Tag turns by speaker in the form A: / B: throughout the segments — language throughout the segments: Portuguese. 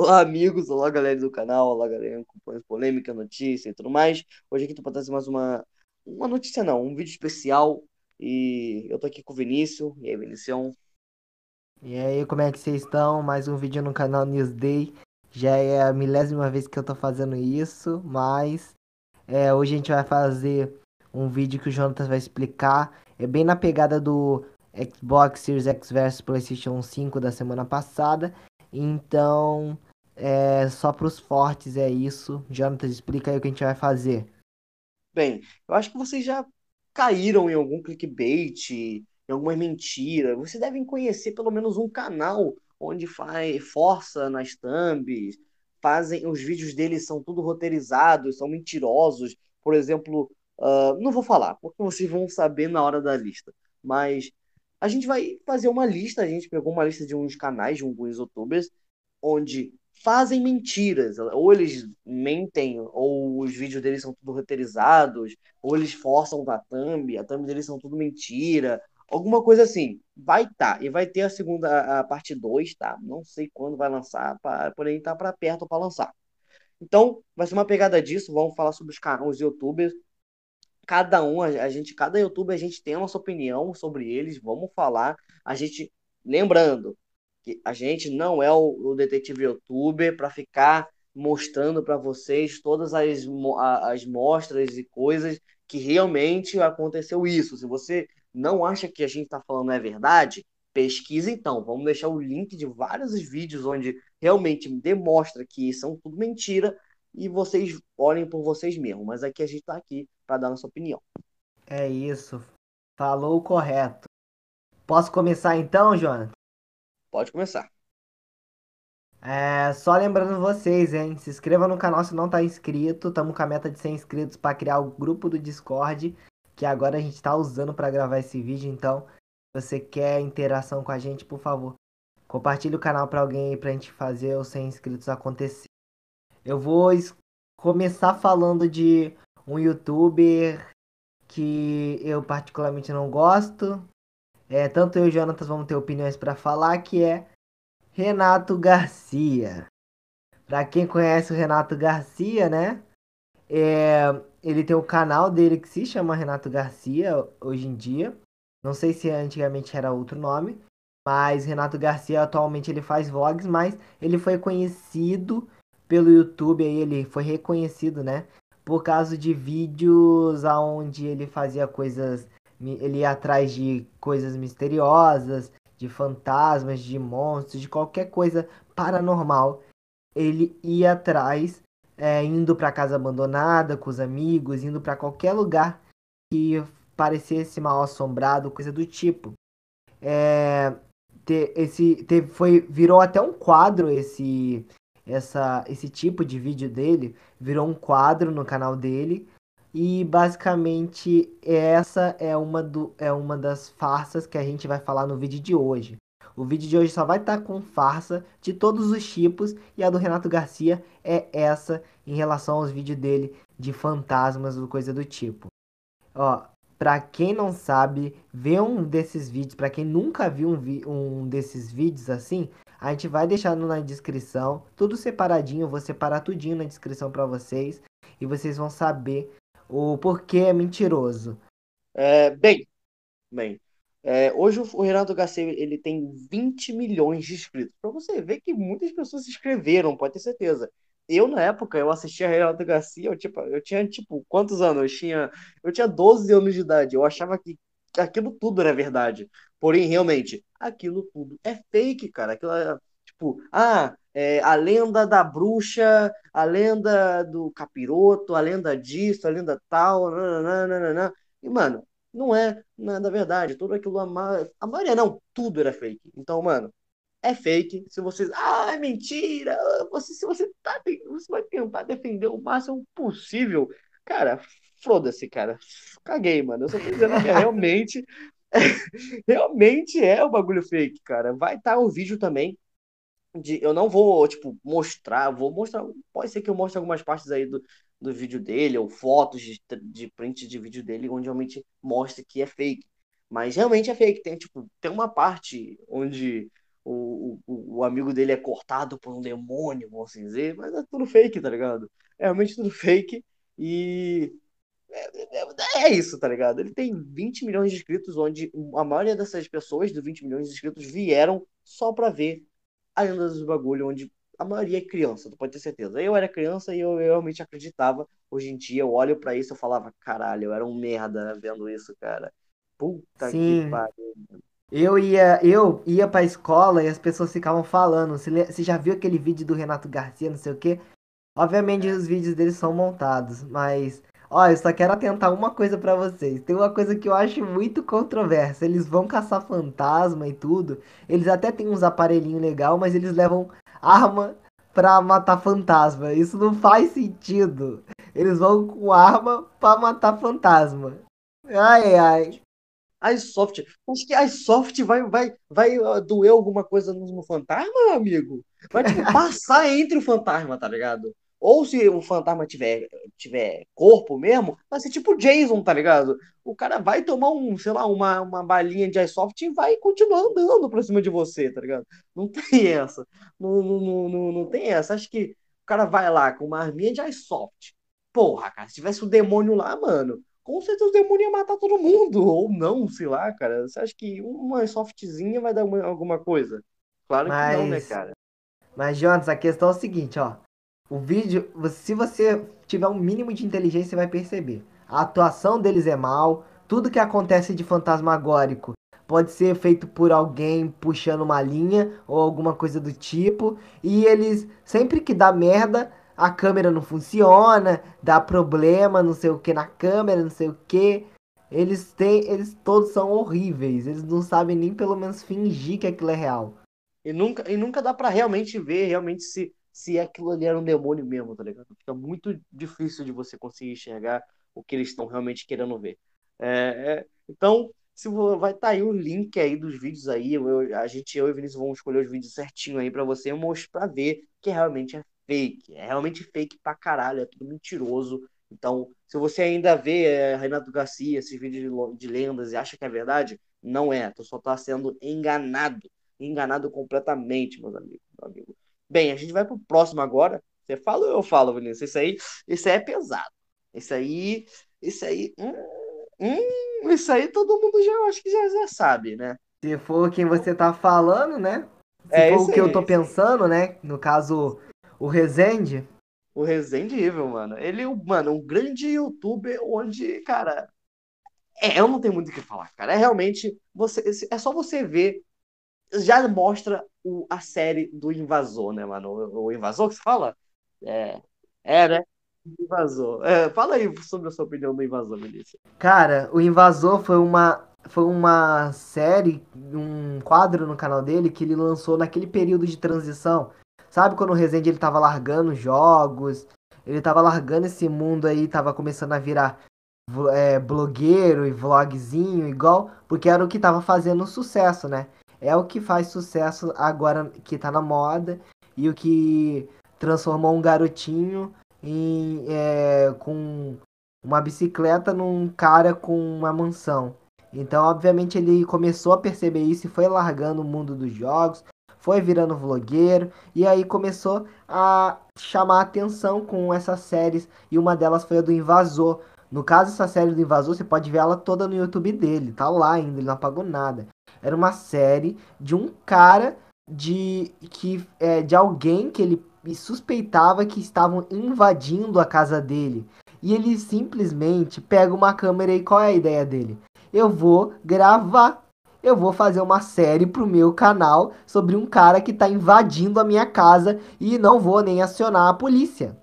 A: Olá, amigos, olá, galera do canal, olá, galera que acompanha polêmica, notícia e tudo mais. Hoje aqui tô para trazer mais uma, uma notícia, não, um vídeo especial. E eu tô aqui com o Vinícius. E aí, Vinicião?
B: E aí, como é que vocês estão? Mais um vídeo no canal Newsday. Já é a milésima vez que eu tô fazendo isso, mas é, hoje a gente vai fazer um vídeo que o Jonathan vai explicar. É bem na pegada do Xbox Series X vs PlayStation 5 da semana passada. Então, é só para os fortes é isso. Jonathan, explica aí o que a gente vai fazer.
A: Bem, eu acho que vocês já caíram em algum clickbait, em alguma mentira. Vocês devem conhecer pelo menos um canal onde faz força nas thumbs, fazem os vídeos deles são tudo roteirizados, são mentirosos. Por exemplo, uh, não vou falar, porque vocês vão saber na hora da lista. Mas a gente vai fazer uma lista, a gente pegou uma lista de uns canais, de alguns youtubers, onde fazem mentiras. Ou eles mentem, ou os vídeos deles são tudo roteirizados, ou eles forçam a thumb, a thumb deles são tudo mentira. Alguma coisa assim. Vai estar. Tá. E vai ter a segunda, a parte 2, tá? Não sei quando vai lançar, pra, porém tá para perto para lançar. Então, vai ser uma pegada disso. Vamos falar sobre os, os youtubers cada um, a gente, cada youtuber, a gente tem a nossa opinião sobre eles, vamos falar. A gente, lembrando que a gente não é o, o detetive youtuber para ficar mostrando para vocês todas as, as mostras e coisas que realmente aconteceu isso. Se você não acha que a gente está falando é verdade, pesquisa então. Vamos deixar o link de vários vídeos onde realmente demonstra que são tudo mentira e vocês olhem por vocês mesmos. Mas aqui a gente está aqui para dar nossa opinião.
B: É isso. Falou correto. Posso começar então, Jonathan?
A: Pode começar.
B: É, só lembrando vocês, hein? Se inscreva no canal se não tá inscrito. Estamos com a meta de 100 inscritos para criar o grupo do Discord, que agora a gente está usando para gravar esse vídeo. Então, se você quer interação com a gente, por favor, compartilhe o canal para alguém aí pra gente fazer os 100 inscritos acontecer. Eu vou começar falando de um youtuber que eu particularmente não gosto. É, tanto eu e o Jonatas vamos ter opiniões para falar, que é Renato Garcia. Para quem conhece o Renato Garcia, né? É, ele tem o canal dele que se chama Renato Garcia hoje em dia. Não sei se antigamente era outro nome, mas Renato Garcia atualmente ele faz vlogs, mas ele foi conhecido pelo YouTube, aí ele foi reconhecido, né? por causa de vídeos aonde ele fazia coisas, ele ia atrás de coisas misteriosas, de fantasmas, de monstros, de qualquer coisa paranormal. Ele ia atrás, é, indo para casa abandonada com os amigos, indo para qualquer lugar que parecesse mal assombrado, coisa do tipo. É, esse teve, foi virou até um quadro esse essa, esse tipo de vídeo dele virou um quadro no canal dele. E basicamente essa é uma, do, é uma das farsas que a gente vai falar no vídeo de hoje. O vídeo de hoje só vai estar com farsa de todos os tipos e a do Renato Garcia é essa em relação aos vídeos dele de fantasmas ou coisa do tipo. Ó, pra quem não sabe, ver um desses vídeos, para quem nunca viu um, um desses vídeos assim, a gente vai deixar na descrição, tudo separadinho, vou separar tudinho na descrição para vocês e vocês vão saber o porquê é mentiroso.
A: É, bem, bem, é, hoje o Renato Garcia ele tem 20 milhões de inscritos. Para você ver que muitas pessoas se inscreveram, pode ter certeza. Eu, na época, eu assistia Renato Garcia, eu, tipo, eu tinha, tipo, quantos anos? Eu tinha, eu tinha 12 anos de idade. Eu achava que aquilo tudo era verdade. Porém, realmente, aquilo tudo é fake, cara. Aquilo é, tipo, ah, é, a lenda da bruxa, a lenda do capiroto, a lenda disso, a lenda tal, nananana. E, mano, não é nada verdade. Tudo aquilo, a, ma... a maioria não, tudo era fake. Então, mano, é fake. Se vocês, ah, é mentira. Você, se você tá, você vai tentar defender o máximo possível, cara, foda-se, cara. Caguei, mano. Eu só tô dizendo que é realmente realmente é o bagulho fake, cara. Vai estar tá o vídeo também. De, eu não vou, tipo, mostrar, vou mostrar. Pode ser que eu mostre algumas partes aí do, do vídeo dele, ou fotos de, de print de vídeo dele, onde realmente mostra que é fake. Mas realmente é fake. Tem, tipo, tem uma parte onde o, o, o amigo dele é cortado por um demônio, vamos assim dizer, mas é tudo fake, tá ligado? É realmente tudo fake e é, é, é, isso, tá ligado? Ele tem 20 milhões de inscritos, onde a maioria dessas pessoas, dos 20 milhões de inscritos, vieram só pra ver a lenda dos bagulho, onde a maioria é criança, tu pode ter certeza. Eu era criança e eu, eu realmente acreditava. Hoje em dia eu olho para isso e falava, caralho, eu era um merda vendo isso, cara. Puta Sim. que pariu.
B: Eu ia, eu ia pra escola e as pessoas ficavam falando. Você, você já viu aquele vídeo do Renato Garcia, não sei o quê? Obviamente os vídeos deles são montados, mas Ó, eu só quero atentar uma coisa para vocês. Tem uma coisa que eu acho muito controversa. Eles vão caçar fantasma e tudo. Eles até têm uns aparelhinhos legal, mas eles levam arma pra matar fantasma. Isso não faz sentido. Eles vão com arma pra matar fantasma. Ai, ai.
A: A Soft, acho que a Soft vai, vai, vai doer alguma coisa no fantasma, amigo? Vai tipo, passar entre o fantasma, tá ligado? Ou se o fantasma tiver, tiver corpo mesmo, vai ser tipo Jason, tá ligado? O cara vai tomar um, sei lá, uma, uma balinha de iSoft e vai continuar andando pra cima de você, tá ligado? Não tem essa. Não, não, não, não tem essa. Acho que o cara vai lá com uma arminha de iSoft. Porra, cara, se tivesse o um demônio lá, mano, com certeza o demônio ia matar todo mundo. Ou não, sei lá, cara. Você acha que uma softzinha vai dar uma, alguma coisa? Claro Mas... que não, né, cara?
B: Mas, Jonas, a questão é o seguinte, ó. O vídeo, se você tiver um mínimo de inteligência, você vai perceber. A atuação deles é mal, tudo que acontece de fantasmagórico pode ser feito por alguém puxando uma linha ou alguma coisa do tipo. E eles, sempre que dá merda, a câmera não funciona, dá problema, não sei o que na câmera, não sei o que. Eles têm, eles todos são horríveis. Eles não sabem nem pelo menos fingir que aquilo é real.
A: E nunca, e nunca dá para realmente ver realmente se se aquilo ali era um demônio mesmo, tá ligado? Fica muito difícil de você conseguir enxergar o que eles estão realmente querendo ver. É, é, então, se vai estar tá aí o link aí dos vídeos aí, eu, a gente, eu e Vinícius vamos escolher os vídeos certinho aí para você mostrar ver que realmente é fake. É realmente fake pra caralho, é tudo mentiroso. Então, se você ainda vê é, Renato Garcia, esses vídeos de, de lendas e acha que é verdade, não é. Tu só tá sendo enganado. Enganado completamente, meus amigos. Meu amigo. Bem, a gente vai pro próximo agora. Você fala ou eu falo, Vinícius? Esse aí, esse aí é pesado. Esse aí, esse aí, hum, hum, isso aí todo mundo já, acho que já, já sabe, né?
B: Se for quem você tá falando, né? Se é for o que aí, eu tô pensando, né? No caso, o Rezende.
A: O Rezende Evil, mano. Ele, mano, um grande youtuber onde, cara. É, eu não tenho muito o que falar, cara. É realmente. Você, é só você ver já mostra o, a série do invasor, né, mano? O, o invasor que você fala? É, é né? Invasor. É, fala aí sobre a sua opinião do invasor, Melissa.
B: Cara, o invasor foi uma foi uma série, um quadro no canal dele que ele lançou naquele período de transição. Sabe quando o Rezende ele tava largando jogos, ele tava largando esse mundo aí, tava começando a virar é, blogueiro e vlogzinho igual, porque era o que tava fazendo sucesso, né? É o que faz sucesso agora que tá na moda e o que transformou um garotinho em, é, com uma bicicleta num cara com uma mansão. Então, obviamente, ele começou a perceber isso e foi largando o mundo dos jogos, foi virando vlogueiro e aí começou a chamar atenção com essas séries e uma delas foi a do Invasor. No caso, essa série do Invasor, você pode ver ela toda no YouTube dele, tá lá ainda, ele não apagou nada. Era uma série de um cara de que é, de alguém que ele suspeitava que estavam invadindo a casa dele. E ele simplesmente pega uma câmera e qual é a ideia dele? Eu vou gravar. Eu vou fazer uma série pro meu canal sobre um cara que tá invadindo a minha casa e não vou nem acionar a polícia.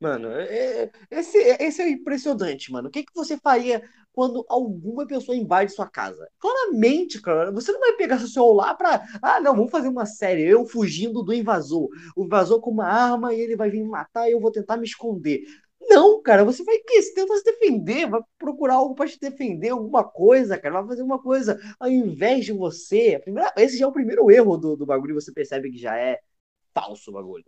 A: Mano, é, é, esse, esse é impressionante, mano. O que, que você faria quando alguma pessoa invade sua casa? Claramente, cara, você não vai pegar seu celular pra. Ah, não, vamos fazer uma série. Eu fugindo do invasor. O invasor com uma arma e ele vai vir me matar e eu vou tentar me esconder. Não, cara, você vai que? Você tenta se defender, vai procurar algo para te defender, alguma coisa, cara, vai fazer uma coisa ao invés de você. Primeira, esse já é o primeiro erro do, do bagulho, você percebe que já é falso o bagulho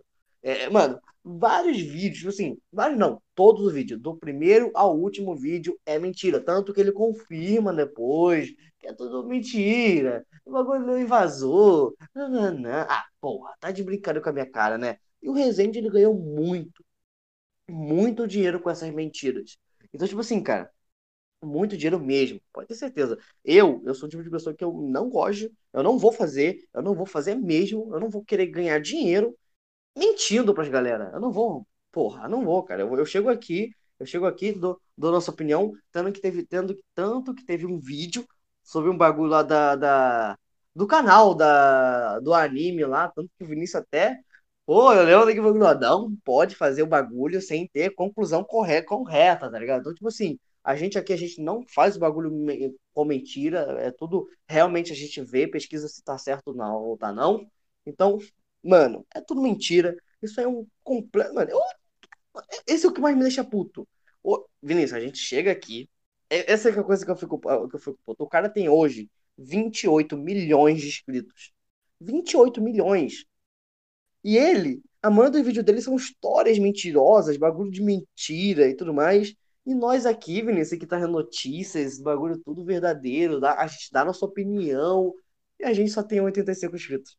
A: É, mano, vários vídeos, tipo assim, vários não, todos os vídeos, do primeiro ao último vídeo é mentira. Tanto que ele confirma depois que é tudo mentira. O bagulho não invasou. Não, não, não. Ah, porra, tá de brincadeira com a minha cara, né? E o Rezende, ele ganhou muito, muito dinheiro com essas mentiras. Então, tipo assim, cara, muito dinheiro mesmo, pode ter certeza. Eu, eu sou o tipo de pessoa que eu não gosto, eu não vou fazer, eu não vou fazer mesmo, eu não vou querer ganhar dinheiro mentindo pras galera. Eu não vou, porra, não vou, cara. Eu, eu chego aqui, eu chego aqui, dou, dou nossa opinião, tendo que teve, tendo tanto que teve um vídeo sobre um bagulho lá da, da do canal da, do anime lá, tanto que o Vinícius até Pô, eu lembro que falou, não pode fazer o bagulho sem ter conclusão correta, correta, tá ligado? Então, tipo assim, a gente aqui, a gente não faz o bagulho com mentira, é tudo realmente a gente vê, pesquisa se tá certo ou não, ou tá não. Então, mano, é tudo mentira. Isso é um completo. Mano, eu... esse é o que mais me deixa puto. Ô, Vinícius, a gente chega aqui. Essa é a coisa que eu fico, que eu fico puto. O cara tem hoje 28 milhões de inscritos. 28 milhões. E ele, a maioria dos vídeos dele são histórias mentirosas, bagulho de mentira e tudo mais. E nós aqui, Vinícius, que tá vendo notícias, bagulho tudo verdadeiro, dá, a gente dá a nossa opinião, e a gente só tem 85 inscritos.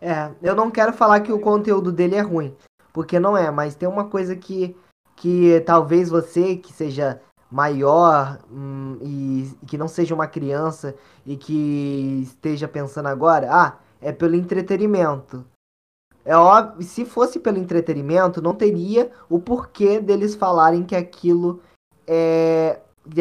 B: É, eu não quero falar que o conteúdo dele é ruim, porque não é, mas tem uma coisa que, que talvez você, que seja maior hum, e, e que não seja uma criança e que esteja pensando agora, ah, é pelo entretenimento. É óbvio, se fosse pelo entretenimento, não teria o porquê deles falarem que aquilo é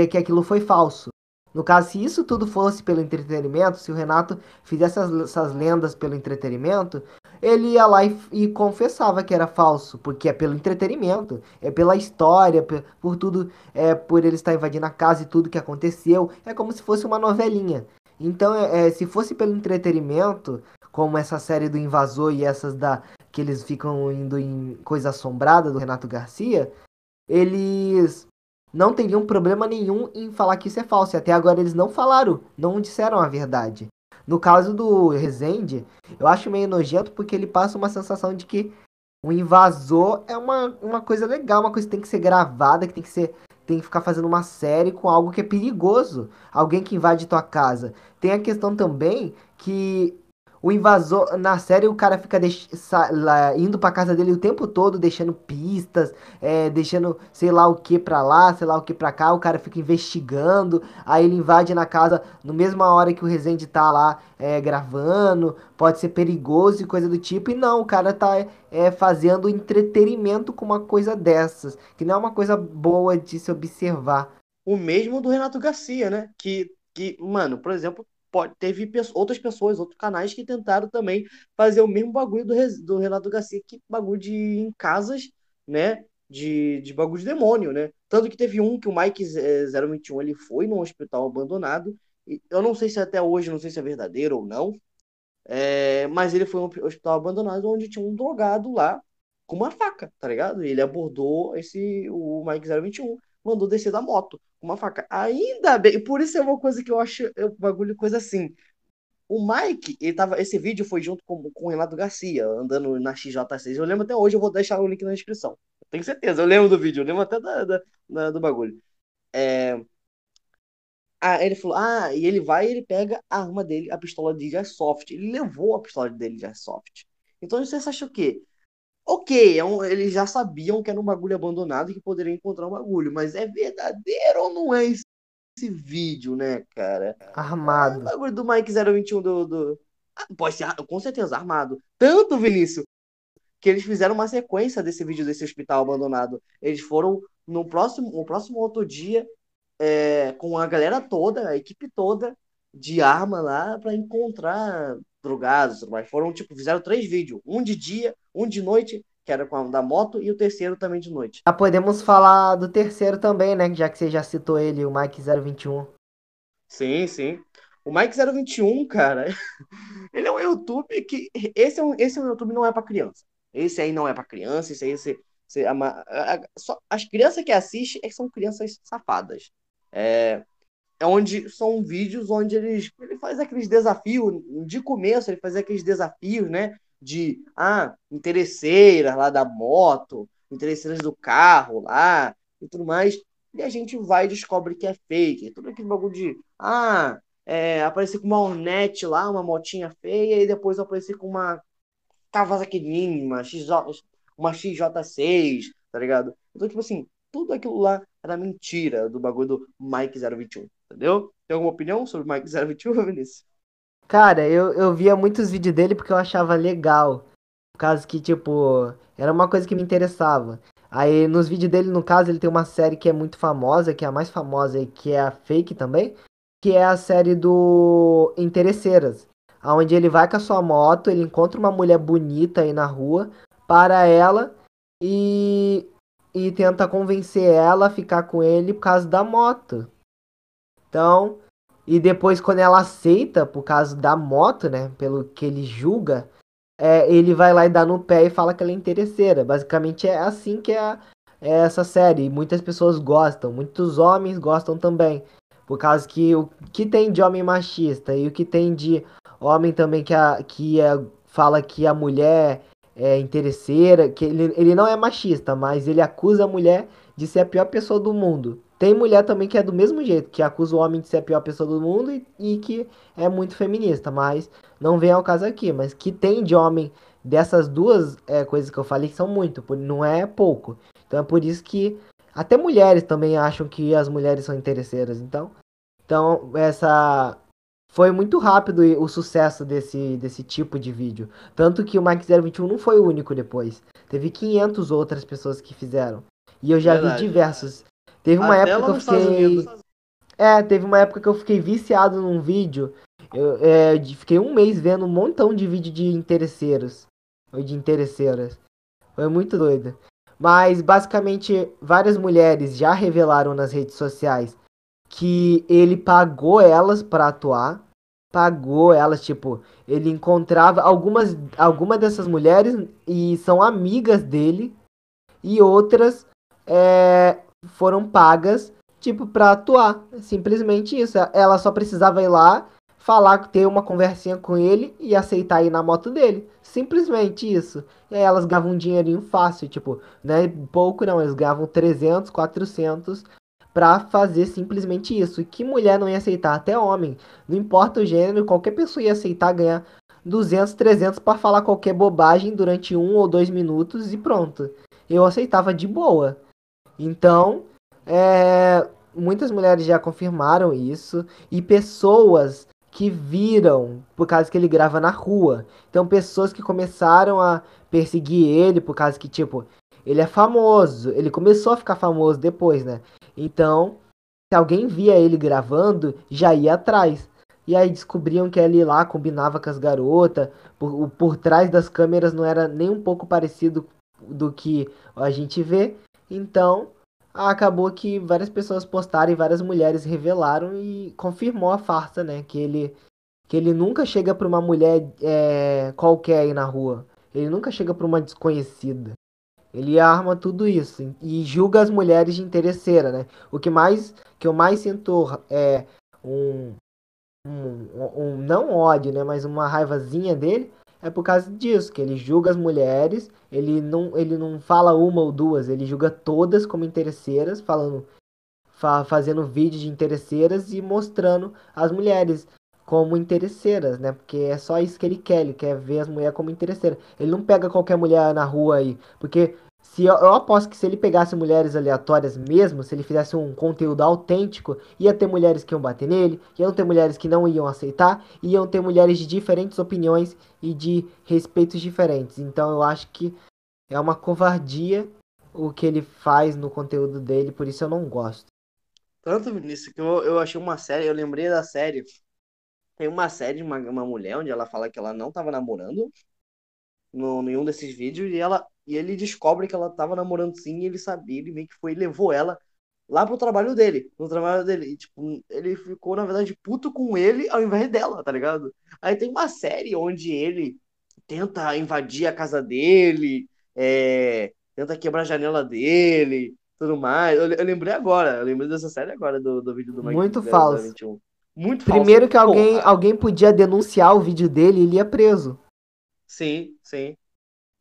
B: que aquilo foi falso. No caso, se isso tudo fosse pelo entretenimento, se o Renato fizesse essas, lendas pelo entretenimento, ele ia lá e, e, confessava que era falso, porque é pelo entretenimento, é pela história, por, por tudo, é por ele estar invadindo a casa e tudo que aconteceu, é como se fosse uma novelinha. Então, é, é se fosse pelo entretenimento, como essa série do Invasor e essas da que eles ficam indo em Coisa Assombrada do Renato Garcia, eles não teriam problema nenhum em falar que isso é falso. E até agora eles não falaram, não disseram a verdade. No caso do Rezende, eu acho meio nojento porque ele passa uma sensação de que o invasor é uma, uma coisa legal, uma coisa que tem que ser gravada, que tem que ser tem que ficar fazendo uma série com algo que é perigoso, alguém que invade tua casa. Tem a questão também que o invasor, na série, o cara fica lá, indo pra casa dele o tempo todo, deixando pistas, é, deixando sei lá o que pra lá, sei lá o que pra cá. O cara fica investigando, aí ele invade na casa no mesma hora que o Resende tá lá é, gravando. Pode ser perigoso e coisa do tipo. E não, o cara tá é, fazendo entretenimento com uma coisa dessas, que não é uma coisa boa de se observar.
A: O mesmo do Renato Garcia, né? Que, que mano, por exemplo, pode, teve outras pessoas, outros canais que tentaram também fazer o mesmo bagulho do, do Renato Garcia, que bagulho de em casas, né? De, de bagulho de demônio, né? Tanto que teve um que o Mike 021 ele foi num hospital abandonado. E eu não sei se até hoje, não sei se é verdadeiro ou não. É, mas ele foi um hospital abandonado onde tinha um drogado lá com uma faca, tá ligado? E ele abordou esse o Mike 021 mandou descer da moto com uma faca. Ainda bem, por isso é uma coisa que eu acho é um bagulho coisa assim. O Mike, ele tava, esse vídeo foi junto com, com o Renato Garcia, andando na XJ6. Eu lembro até hoje, eu vou deixar o link na descrição. tenho certeza, eu lembro do vídeo, eu lembro até da, da, da do bagulho. É... Ah, ele falou, ah, e ele vai e ele pega a arma dele, a pistola de Airsoft. Ele levou a pistola dele de Airsoft. Então você acha o quê? Ok, é um, eles já sabiam que era um bagulho abandonado e que poderiam encontrar um bagulho, mas é verdadeiro ou não é esse, esse vídeo, né, cara?
B: Armado. É
A: o bagulho do Mike 021 do. do... Ah, pode ser, com certeza, armado. Tanto, Vinícius, que eles fizeram uma sequência desse vídeo desse hospital abandonado. Eles foram no próximo, no próximo outro dia é, com a galera toda, a equipe toda de arma lá para encontrar drogados, mas foram tipo fizeram três vídeos, um de dia, um de noite, que era com a da moto, e o terceiro também de noite.
B: Já podemos falar do terceiro também, né? Já que você já citou ele, o Mike 021.
A: Sim, sim. O Mike 021, cara, ele é um YouTube que. Esse é um, esse é um YouTube não é para criança. Esse aí não é para criança, esse aí esse, esse, a, a, só, as crianças que assistem é são crianças safadas. É, é onde são vídeos onde eles, ele faz aqueles desafios, de começo ele fazia aqueles desafios, né? de ah, interesseiras lá da moto, interesseiras do carro lá e tudo mais. E a gente vai e descobre que é fake. Tudo aquele bagulho de ah, é, aparecer com uma Hornet lá, uma motinha feia, e depois aparecer com uma Kawasaki Ninja, uma XJ6, tá ligado? Então, tipo assim, tudo aquilo lá era mentira do bagulho do Mike 021, entendeu? Tem alguma opinião sobre o Mike 021, Vinícius?
B: Cara, eu, eu via muitos vídeos dele porque eu achava legal. Por causa que, tipo, era uma coisa que me interessava. Aí nos vídeos dele, no caso, ele tem uma série que é muito famosa, que é a mais famosa e que é a fake também, que é a série do Interesseiras. Onde ele vai com a sua moto, ele encontra uma mulher bonita aí na rua, para ela e, e tenta convencer ela a ficar com ele por causa da moto. Então, e depois quando ela aceita por causa da moto, né, pelo que ele julga, é, ele vai lá e dá no pé e fala que ela é interesseira. Basicamente é assim que é, é essa série. Muitas pessoas gostam, muitos homens gostam também. Por causa que o que tem de homem machista e o que tem de homem também que, a, que é, fala que a mulher é interesseira, que ele, ele não é machista, mas ele acusa a mulher de ser a pior pessoa do mundo. Tem mulher também que é do mesmo jeito, que acusa o homem de ser a pior pessoa do mundo e, e que é muito feminista, mas não vem ao caso aqui. Mas que tem de homem dessas duas é, coisas que eu falei são muito, não é pouco. Então é por isso que até mulheres também acham que as mulheres são interesseiras. Então, então essa foi muito rápido o sucesso desse, desse tipo de vídeo. Tanto que o Mike 021 não foi o único depois. Teve 500 outras pessoas que fizeram. E eu já Verdade. vi diversos. Teve uma Até época que eu fiquei. É, teve uma época que eu fiquei viciado num vídeo. Eu é, fiquei um mês vendo um montão de vídeo de interesseiros. Ou de interesseiras. Foi muito doido. Mas basicamente várias mulheres já revelaram nas redes sociais que ele pagou elas para atuar. Pagou elas, tipo, ele encontrava algumas algumas dessas mulheres e são amigas dele e outras é, foram pagas tipo para atuar, simplesmente isso. Ela só precisava ir lá, falar, ter uma conversinha com ele e aceitar ir na moto dele, simplesmente isso. E aí elas ganhavam um dinheirinho fácil, tipo, né, pouco não, eles ganhavam 300, 400 para fazer simplesmente isso. E que mulher não ia aceitar? Até homem. Não importa o gênero, qualquer pessoa ia aceitar ganhar 200, 300 para falar qualquer bobagem durante um ou dois minutos e pronto. Eu aceitava de boa. Então, é, muitas mulheres já confirmaram isso e pessoas que viram por causa que ele grava na rua. Então, pessoas que começaram a perseguir ele por causa que, tipo, ele é famoso. Ele começou a ficar famoso depois, né? Então, se alguém via ele gravando, já ia atrás. E aí descobriam que ele lá combinava com as garotas. Por, por trás das câmeras não era nem um pouco parecido do que a gente vê. Então, acabou que várias pessoas postaram e várias mulheres revelaram e confirmou a farsa, né? Que ele, que ele nunca chega pra uma mulher é, qualquer aí na rua. Ele nunca chega pra uma desconhecida. Ele arma tudo isso e julga as mulheres de interesseira, né? O que mais que eu mais sinto é um, um, um não ódio, né, mas uma raivazinha dele é por causa disso, que ele julga as mulheres, ele não, ele não fala uma ou duas, ele julga todas como interesseiras, falando fa fazendo vídeos de interesseiras e mostrando as mulheres como interesseiras, né? Porque é só isso que ele quer, ele quer ver as mulheres como interesseiras. Ele não pega qualquer mulher na rua aí, porque se eu, eu, aposto que se ele pegasse mulheres aleatórias mesmo, se ele fizesse um conteúdo autêntico, ia ter mulheres que iam bater nele, iam ter mulheres que não iam aceitar, iam ter mulheres de diferentes opiniões e de respeitos diferentes. Então eu acho que é uma covardia o que ele faz no conteúdo dele, por isso eu não gosto.
A: Tanto, Vinícius, que eu, eu achei uma série, eu lembrei da série tem uma série de uma, uma mulher onde ela fala que ela não estava namorando no nenhum desses vídeos e ela e ele descobre que ela estava namorando sim, e ele sabia, ele meio que foi e levou ela lá pro trabalho dele, no trabalho dele, e, tipo, ele ficou na verdade puto com ele ao invés dela, tá ligado? Aí tem uma série onde ele tenta invadir a casa dele, é, tenta quebrar a janela dele, tudo mais. Eu, eu, lembrei agora, eu lembrei dessa série agora do, do vídeo do
B: Mike Muito falso. 21. Muito Primeiro falso. que alguém, alguém podia denunciar o vídeo dele e ele ia preso.
A: Sim, sim.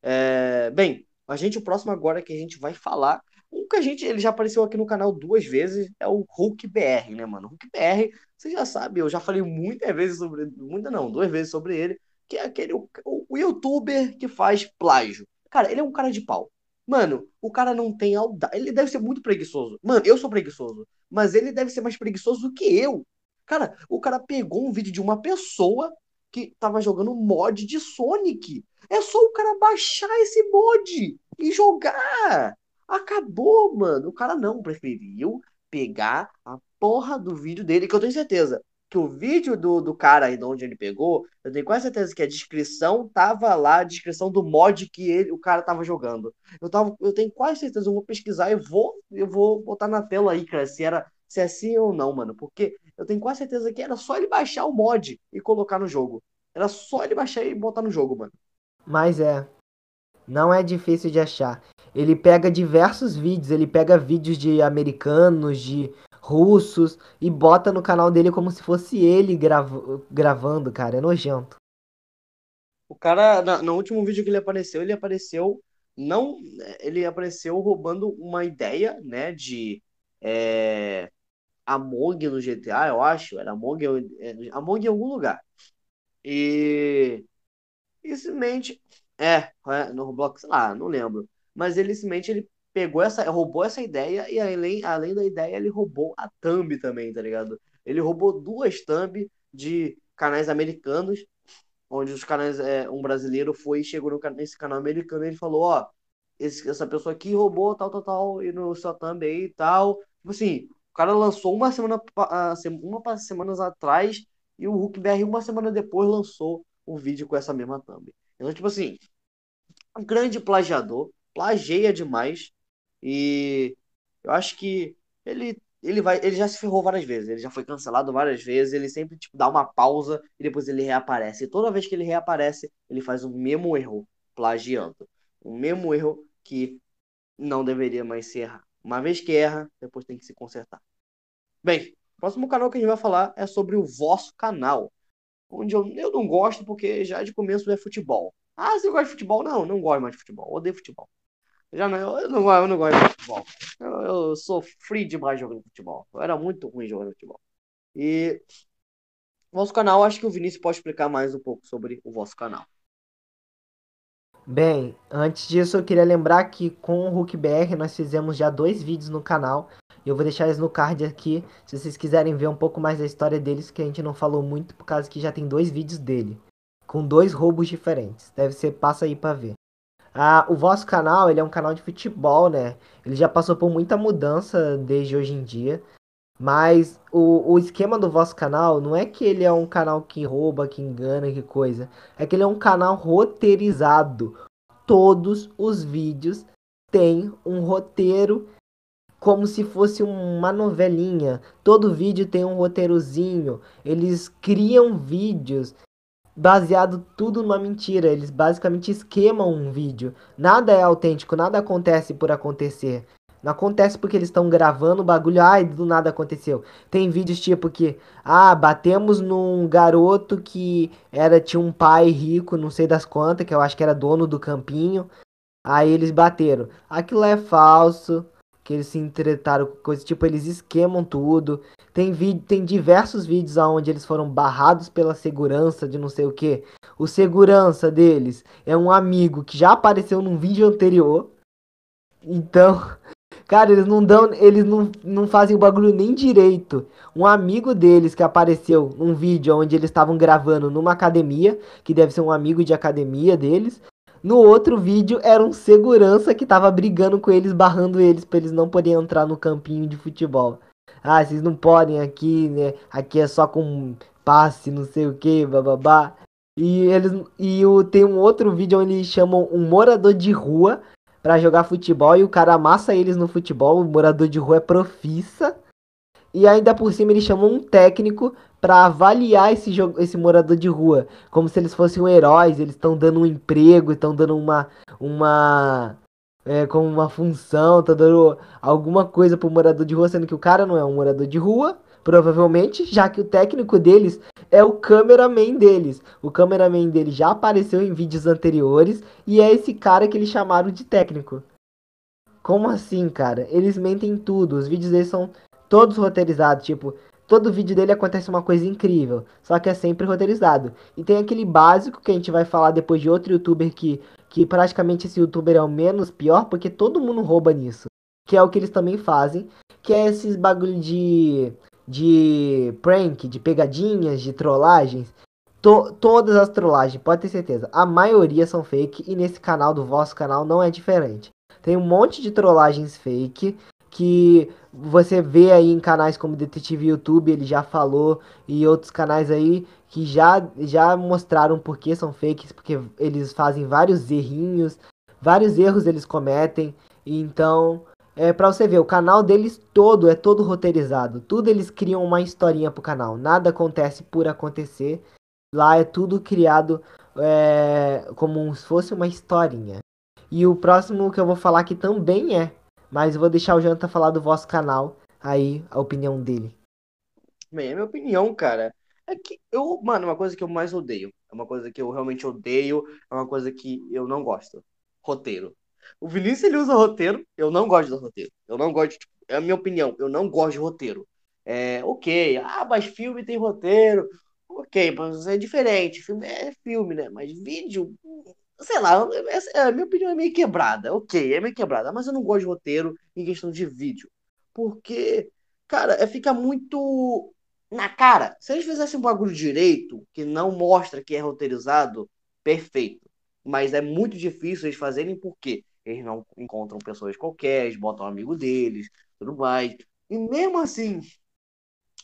A: É, bem, a gente, o próximo agora que a gente vai falar, um que a gente, ele já apareceu aqui no canal duas vezes, é o Hulk BR, né, mano? Hulk BR, você já sabe, eu já falei muitas vezes sobre, muita não, duas vezes sobre ele, que é aquele, o, o youtuber que faz plágio. Cara, ele é um cara de pau. Mano, o cara não tem audácia. Ele deve ser muito preguiçoso. Mano, eu sou preguiçoso. Mas ele deve ser mais preguiçoso do que eu. Cara, o cara pegou um vídeo de uma pessoa que tava jogando mod de Sonic. É só o cara baixar esse mod e jogar. Acabou, mano. O cara não preferiu pegar a porra do vídeo dele, que eu tenho certeza que o vídeo do, do cara aí de onde ele pegou, eu tenho quase certeza que a descrição tava lá, a descrição do mod que ele, o cara tava jogando. Eu, tava, eu tenho quase certeza, eu vou pesquisar e vou, eu vou botar na tela aí, cara, se era se é sim ou não, mano. Porque eu tenho quase certeza que era só ele baixar o mod e colocar no jogo. Era só ele baixar e botar no jogo, mano.
B: Mas é. Não é difícil de achar. Ele pega diversos vídeos, ele pega vídeos de americanos, de russos e bota no canal dele como se fosse ele grav gravando, cara. É nojento.
A: O cara, na, no último vídeo que ele apareceu, ele apareceu não, ele apareceu roubando uma ideia, né, de é, Among no GTA, eu acho, era Among, é, Among em algum lugar. E, e simplesmente, é, é, no Roblox, sei lá, não lembro. Mas ele simplesmente ele pegou essa, roubou essa ideia e além, além da ideia, ele roubou a thumb também, tá ligado? Ele roubou duas thumb de canais americanos, onde os canais, é, um brasileiro foi chegou no, nesse canal americano e ele falou, ó, esse, essa pessoa aqui roubou tal, tal, tal, e no seu thumb aí e tal. Tipo assim, cara lançou uma semana, uma semanas atrás e o Hulk BR uma semana depois lançou um vídeo com essa mesma thumb. Então, tipo assim, um grande plagiador, plageia demais e eu acho que ele ele vai, ele já se ferrou várias vezes, ele já foi cancelado várias vezes, ele sempre tipo dá uma pausa e depois ele reaparece. E toda vez que ele reaparece, ele faz o mesmo erro, plagiando. O mesmo erro que não deveria mais ser. Uma vez que erra, depois tem que se consertar. Bem, o próximo canal que a gente vai falar é sobre o vosso canal. Onde eu, eu não gosto porque já de começo é futebol. Ah, você gosta de futebol? Não, não gosto mais de futebol. Odeio futebol. Já não, eu não, eu não gosto de futebol. Eu, eu sou free demais jogando futebol. Eu era muito ruim jogando futebol. E vosso canal, acho que o Vinícius pode explicar mais um pouco sobre o vosso canal.
B: Bem, antes disso eu queria lembrar que com o HulkBR nós fizemos já dois vídeos no canal. Eu vou deixar eles no card aqui, se vocês quiserem ver um pouco mais da história deles, que a gente não falou muito, por causa que já tem dois vídeos dele. Com dois roubos diferentes. Deve ser, passa aí pra ver. Ah, o vosso canal, ele é um canal de futebol, né? Ele já passou por muita mudança desde hoje em dia. Mas o, o esquema do vosso canal não é que ele é um canal que rouba, que engana, que coisa. É que ele é um canal roteirizado. Todos os vídeos têm um roteiro como se fosse uma novelinha. Todo vídeo tem um roteirozinho. Eles criam vídeos baseado tudo numa mentira. Eles basicamente esquemam um vídeo. Nada é autêntico, nada acontece por acontecer. Não acontece porque eles estão gravando o bagulho, ai, do nada aconteceu. Tem vídeos tipo que, ah, batemos num garoto que era tinha um pai rico, não sei das quantas, que eu acho que era dono do campinho. Aí eles bateram. Aquilo é falso, que eles se entretaram com coisa, tipo, eles esquemam tudo. Tem vídeo, tem diversos vídeos onde eles foram barrados pela segurança de não sei o que. O segurança deles é um amigo que já apareceu num vídeo anterior. Então, Cara, eles não dão. Eles não, não fazem o bagulho nem direito. Um amigo deles que apareceu num vídeo onde eles estavam gravando numa academia, que deve ser um amigo de academia deles. No outro vídeo era um segurança que tava brigando com eles, barrando eles para eles não poderem entrar no campinho de futebol. Ah, vocês não podem aqui, né? Aqui é só com passe, não sei o que, bababá. E eles e o, tem um outro vídeo onde eles chamam um morador de rua para jogar futebol e o cara amassa eles no futebol, o morador de rua é profissa. E ainda por cima eles chamam um técnico para avaliar esse, jogo, esse morador de rua, como se eles fossem heróis, eles estão dando um emprego, estão dando uma uma é, como uma função, estão dando alguma coisa pro morador de rua, sendo que o cara não é um morador de rua, Provavelmente, já que o técnico deles é o cameraman deles. O cameraman deles já apareceu em vídeos anteriores e é esse cara que eles chamaram de técnico. Como assim, cara? Eles mentem tudo. Os vídeos deles são todos roteirizados. Tipo, todo vídeo dele acontece uma coisa incrível. Só que é sempre roteirizado. E tem aquele básico que a gente vai falar depois de outro youtuber que, que praticamente esse youtuber é o menos pior, porque todo mundo rouba nisso. Que é o que eles também fazem. Que é esses bagulho de. De prank, de pegadinhas, de trollagens. To, todas as trollagens, pode ter certeza. A maioria são fake e nesse canal do vosso canal não é diferente. Tem um monte de trollagens fake que você vê aí em canais como Detetive YouTube, ele já falou, e outros canais aí que já, já mostraram por que são fakes, porque eles fazem vários errinhos, vários erros eles cometem. Então, é para você ver, o canal deles todo é todo roteirizado. Tudo eles criam uma historinha pro canal. Nada acontece por acontecer. Lá é tudo criado é, como se fosse uma historinha. E o próximo que eu vou falar aqui também é. Mas eu vou deixar o Jonathan falar do vosso canal. Aí, a opinião dele.
A: Bem, a minha opinião, cara, é que eu, mano, uma coisa que eu mais odeio. É uma coisa que eu realmente odeio. É uma coisa que eu não gosto. Roteiro. O Vinícius, ele usa roteiro. Eu não gosto do roteiro. Eu não gosto, tipo, é a minha opinião. Eu não gosto de roteiro. É, ok. Ah, mas filme tem roteiro. Ok, mas é diferente. Filme é filme, né? Mas vídeo, sei lá, essa, a minha opinião é meio quebrada, ok, é meio quebrada, mas eu não gosto de roteiro em questão de vídeo, porque, cara, é, fica muito na cara. Se eles fizessem um bagulho direito, que não mostra que é roteirizado, perfeito, mas é muito difícil eles fazerem porque eles não encontram pessoas qualquer, eles botam um amigo deles, tudo mais, e mesmo assim,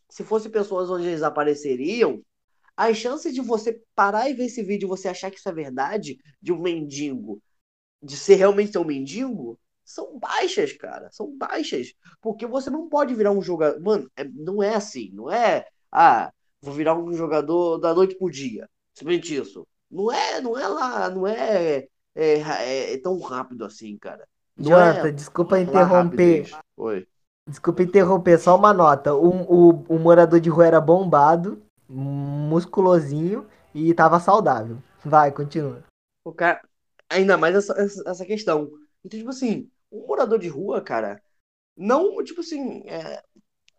A: se fosse pessoas onde eles apareceriam, as chances de você parar e ver esse vídeo e você achar que isso é verdade, de um mendigo, de ser realmente um mendigo, são baixas, cara. São baixas. Porque você não pode virar um jogador. Mano, é, não é assim. Não é. Ah, vou virar um jogador da noite pro dia. Simplesmente isso. Não é, não é lá, não é, é, é, é tão rápido assim, cara. Não
B: Jonathan, é desculpa interromper.
A: Oi.
B: Desculpa interromper, só uma nota. O, o, o morador de rua era bombado musculosinho e tava saudável. Vai, continua.
A: O cara. Ainda mais essa, essa questão. Então, tipo assim, um morador de rua, cara, não, tipo assim, é,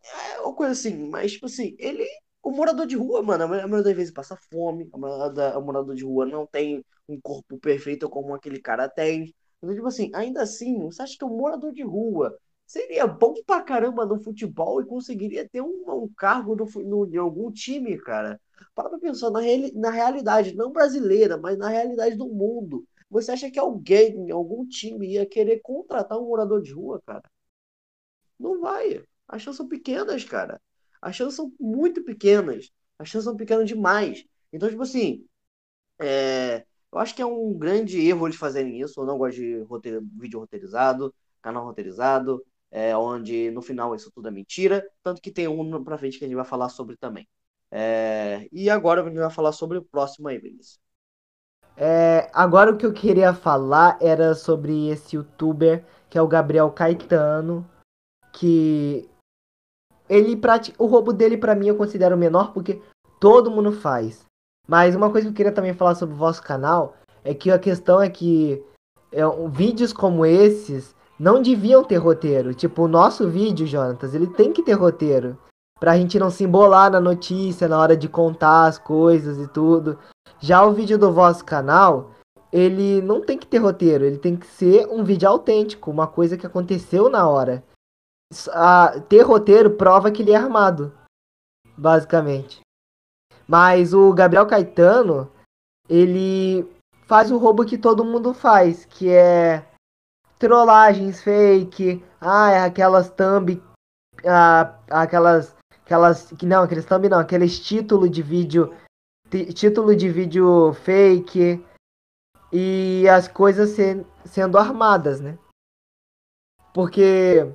A: é uma coisa assim, mas, tipo assim, ele. O morador de rua, mano, a maioria das vezes passa fome, a o morador de rua não tem um corpo perfeito como aquele cara tem. Então, tipo assim, ainda assim, você acha que o morador de rua seria bom pra caramba no futebol e conseguiria ter um, um cargo no, no, em algum time, cara. Para pra pensar na, reali na realidade, não brasileira, mas na realidade do mundo. Você acha que alguém algum time ia querer contratar um morador de rua, cara? Não vai. As chances são pequenas, cara. As chances são muito pequenas. As chances são pequenas demais. Então, tipo assim, é... eu acho que é um grande erro eles fazerem isso. Eu não gosto de roteiro, vídeo roteirizado, canal roteirizado é, onde no final isso tudo é mentira, tanto que tem um pra frente que a gente vai falar sobre também. É, e agora a gente vai falar sobre o próximo aí, Vinícius.
B: É, agora o que eu queria falar era sobre esse youtuber que é o Gabriel Caetano, que ele pratica, o roubo dele para mim eu considero menor porque todo mundo faz. Mas uma coisa que eu queria também falar sobre o vosso canal é que a questão é que é, vídeos como esses não deviam ter roteiro. Tipo, o nosso vídeo, Jonatas, ele tem que ter roteiro. Pra gente não se embolar na notícia na hora de contar as coisas e tudo. Já o vídeo do vosso canal, ele não tem que ter roteiro, ele tem que ser um vídeo autêntico, uma coisa que aconteceu na hora. A, ter roteiro prova que ele é armado, basicamente. Mas o Gabriel Caetano, ele faz o roubo que todo mundo faz, que é trollagens fake, ah, é aquelas thumb, ah, aquelas, aquelas, que não, aqueles thumb não, aqueles título de vídeo, título de vídeo fake e as coisas se, sendo armadas, né? Porque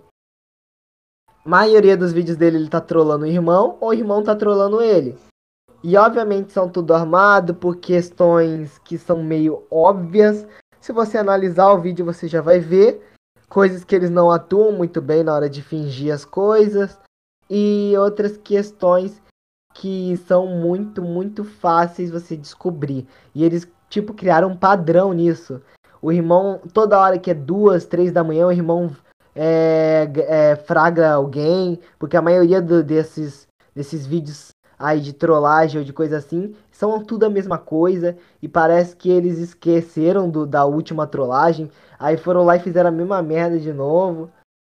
B: maioria dos vídeos dele ele tá trollando o irmão ou o irmão tá trollando ele. E obviamente são tudo armado por questões que são meio óbvias, se você analisar o vídeo, você já vai ver coisas que eles não atuam muito bem na hora de fingir as coisas. e outras questões que são muito, muito fáceis você descobrir. E eles, tipo, criaram um padrão nisso. O irmão, toda hora que é duas, três da manhã, o irmão é, é, fraga alguém, porque a maioria do, desses, desses vídeos aí de trollagem ou de coisa assim são tudo a mesma coisa e parece que eles esqueceram do, da última trollagem, aí foram lá e fizeram a mesma merda de novo.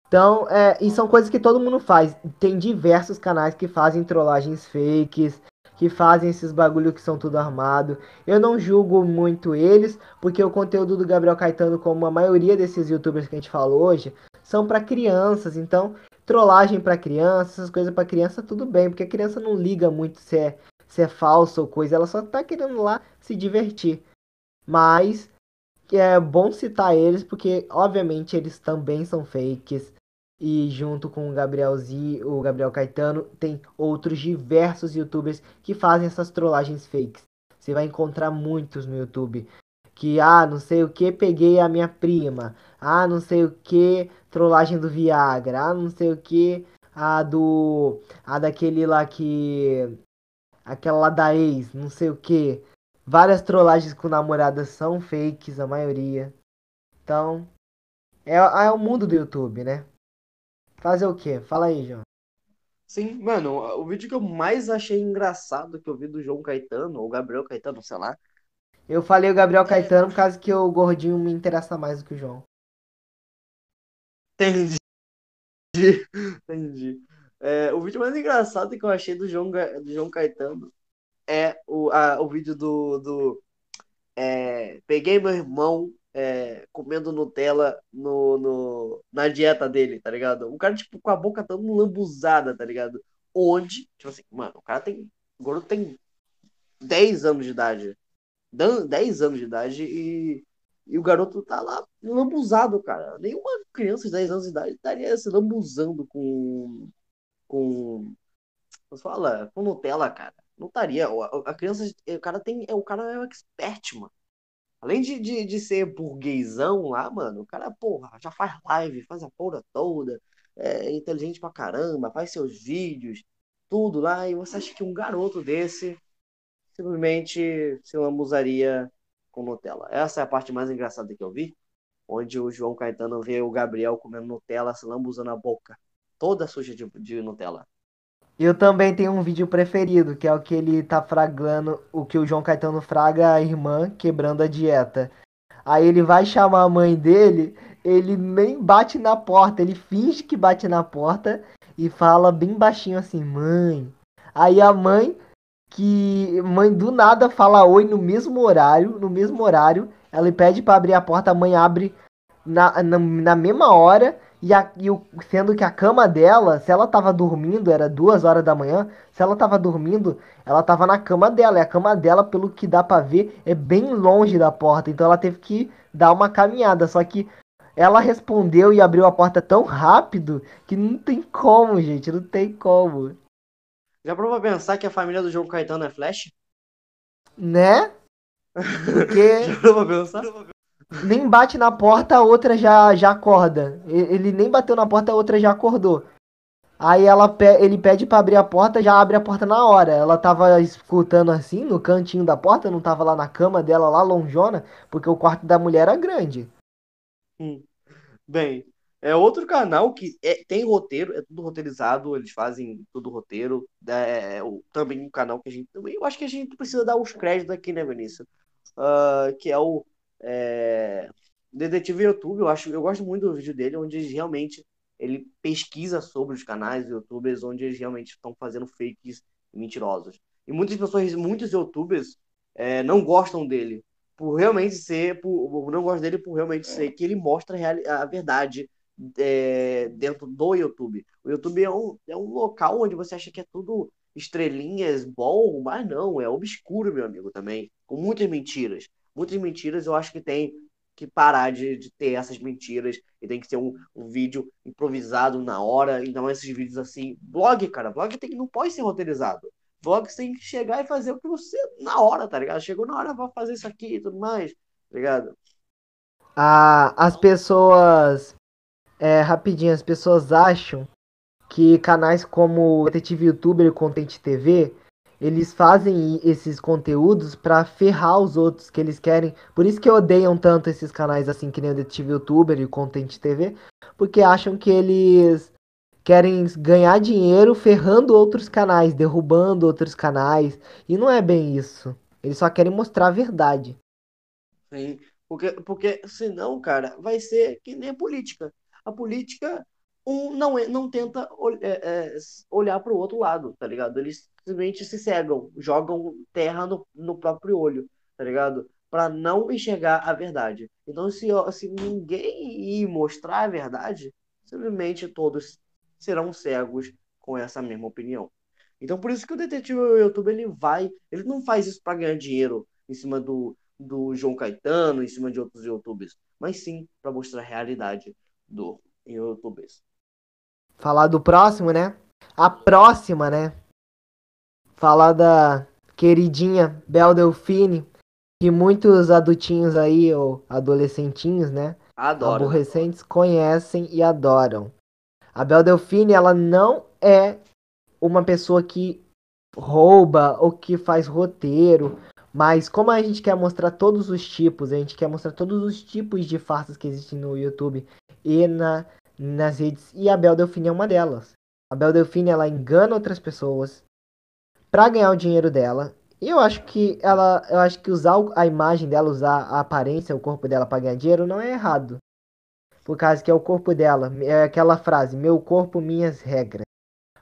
B: Então, é, e são coisas que todo mundo faz. Tem diversos canais que fazem trollagens fakes, que fazem esses bagulho que são tudo armado. Eu não julgo muito eles, porque o conteúdo do Gabriel Caetano, como a maioria desses youtubers que a gente falou hoje, são para crianças. Então, trollagem para crianças, essas coisas para criança, tudo bem, porque a criança não liga muito se é, se é falso ou coisa, ela só tá querendo lá se divertir. Mas é bom citar eles, porque obviamente eles também são fakes. E junto com o Gabriel Z, o Gabriel Caetano, tem outros diversos youtubers que fazem essas trollagens fakes. Você vai encontrar muitos no YouTube. Que, ah, não sei o que, peguei a minha prima. Ah, não sei o que, trollagem do Viagra. Ah, não sei o que, a do. A daquele lá que. Aquela lá da ex, não sei o que. Várias trollagens com namoradas são fakes, a maioria. Então, é, é o mundo do YouTube, né? Fazer o quê? Fala aí, João.
A: Sim, mano, o vídeo que eu mais achei engraçado que eu vi do João Caetano, ou Gabriel Caetano, sei lá.
B: Eu falei o Gabriel Caetano por causa que o gordinho me interessa mais do que o João.
A: Entendi. Entendi. É, o vídeo mais engraçado que eu achei do João, do João Caetano é o, a, o vídeo do. do é, peguei meu irmão é, comendo Nutella no, no, na dieta dele, tá ligado? O cara, tipo, com a boca toda lambuzada, tá ligado? Onde, tipo assim, mano, o cara tem. O tem 10 anos de idade. 10 anos de idade e, e o garoto tá lá lambuzado, cara. Nenhuma criança de 10 anos de idade estaria se lambuzando com. com. Você fala? Com Nutella, cara. Não estaria. A, criança. O cara tem. O cara é um expert, mano. Além de, de, de ser burguesão lá, mano, o cara, porra, já faz live, faz a porra toda, é inteligente pra caramba, faz seus vídeos, tudo lá, e você acha que um garoto desse simplesmente se lambuzaria com Nutella. Essa é a parte mais engraçada que eu vi, onde o João Caetano vê o Gabriel comendo Nutella, se lambuzando a boca, toda suja de, de Nutella.
B: Eu também tenho um vídeo preferido, que é o que ele tá fragando, o que o João Caetano fraga a irmã quebrando a dieta. Aí ele vai chamar a mãe dele, ele nem bate na porta, ele finge que bate na porta e fala bem baixinho assim, mãe. Aí a mãe, que mãe do nada fala oi no mesmo horário, no mesmo horário, ela pede para abrir a porta, a mãe abre na, na, na mesma hora e, a, e o, sendo que a cama dela, se ela tava dormindo, era duas horas da manhã, se ela tava dormindo, ela tava na cama dela. E a cama dela, pelo que dá pra ver, é bem longe da porta. Então ela teve que dar uma caminhada. Só que ela respondeu e abriu a porta tão rápido que não tem como, gente. Não tem como.
A: Já provou pensar que a família do João Caetano é Flash?
B: Né?
A: Porque. Já provou pensar?
B: nem bate na porta, a outra já, já acorda. Ele nem bateu na porta, a outra já acordou. Aí ela, ele pede para abrir a porta, já abre a porta na hora. Ela tava escutando assim, no cantinho da porta, não tava lá na cama dela, lá lonjona, porque o quarto da mulher era grande.
A: Hum. Bem, é outro canal que é, tem roteiro, é tudo roteirizado, eles fazem tudo roteiro. É, é, também um canal que a gente. Eu acho que a gente precisa dar os créditos aqui, né, Vinícius? Uh, que é o é... Detetive YouTube, eu acho, eu gosto muito do vídeo dele, onde realmente ele pesquisa sobre os canais youtubers onde eles realmente estão fazendo fakes mentirosos. E muitas pessoas, muitos youtubers é, não gostam dele por realmente ser, por, não gostam dele por realmente ser que ele mostra a, a verdade é, dentro do YouTube. O YouTube é um, é um local onde você acha que é tudo estrelinhas, bom, mas não, é obscuro, meu amigo, também, com muitas mentiras muitas mentiras, eu acho que tem que parar de, de ter essas mentiras e tem que ser um, um vídeo improvisado na hora, mais esses vídeos assim. Blog, cara, blog tem, não pode ser roteirizado. Vlog você tem que chegar e fazer o que você na hora, tá ligado? Chegou na hora, vai fazer isso aqui e tudo mais, tá ligado?
B: Ah, as pessoas. É, rapidinho, as pessoas acham que canais como Detetive Youtuber e Content TV, eles fazem esses conteúdos para ferrar os outros que eles querem. Por isso que odeiam tanto esses canais assim que nem o Detetive Youtuber e Content TV, porque acham que eles querem ganhar dinheiro ferrando outros canais, derrubando outros canais, e não é bem isso. Eles só querem mostrar a verdade.
A: Sim, porque, porque senão, cara, vai ser que nem política. A política um não, é, não tenta é, é, olhar para o outro lado, tá ligado? Eles simplesmente se cegam, jogam terra no, no próprio olho, tá ligado? Para não enxergar a verdade. Então, se, se ninguém ir mostrar a verdade, simplesmente todos serão cegos com essa mesma opinião. Então, por isso que o detetive YouTube ele vai, ele não faz isso para ganhar dinheiro em cima do, do João Caetano, em cima de outros YouTubers, mas sim para mostrar a realidade do YouTubers.
B: Falar do próximo, né? A próxima, né? Falar da queridinha Bel Delfine, que muitos adultinhos aí, ou adolescentinhos, né?
A: Adoram.
B: Aborrecentes conhecem e adoram. A Bel Delfine, ela não é uma pessoa que rouba ou que faz roteiro, mas como a gente quer mostrar todos os tipos, a gente quer mostrar todos os tipos de farsas que existem no YouTube e na, nas redes, e a Bel Delfine é uma delas. A Bel Delfine, ela engana outras pessoas para ganhar o dinheiro dela. E eu acho que ela, eu acho que usar a imagem dela, usar a aparência, o corpo dela para ganhar dinheiro não é errado. Por causa que é o corpo dela, é aquela frase, meu corpo, minhas regras.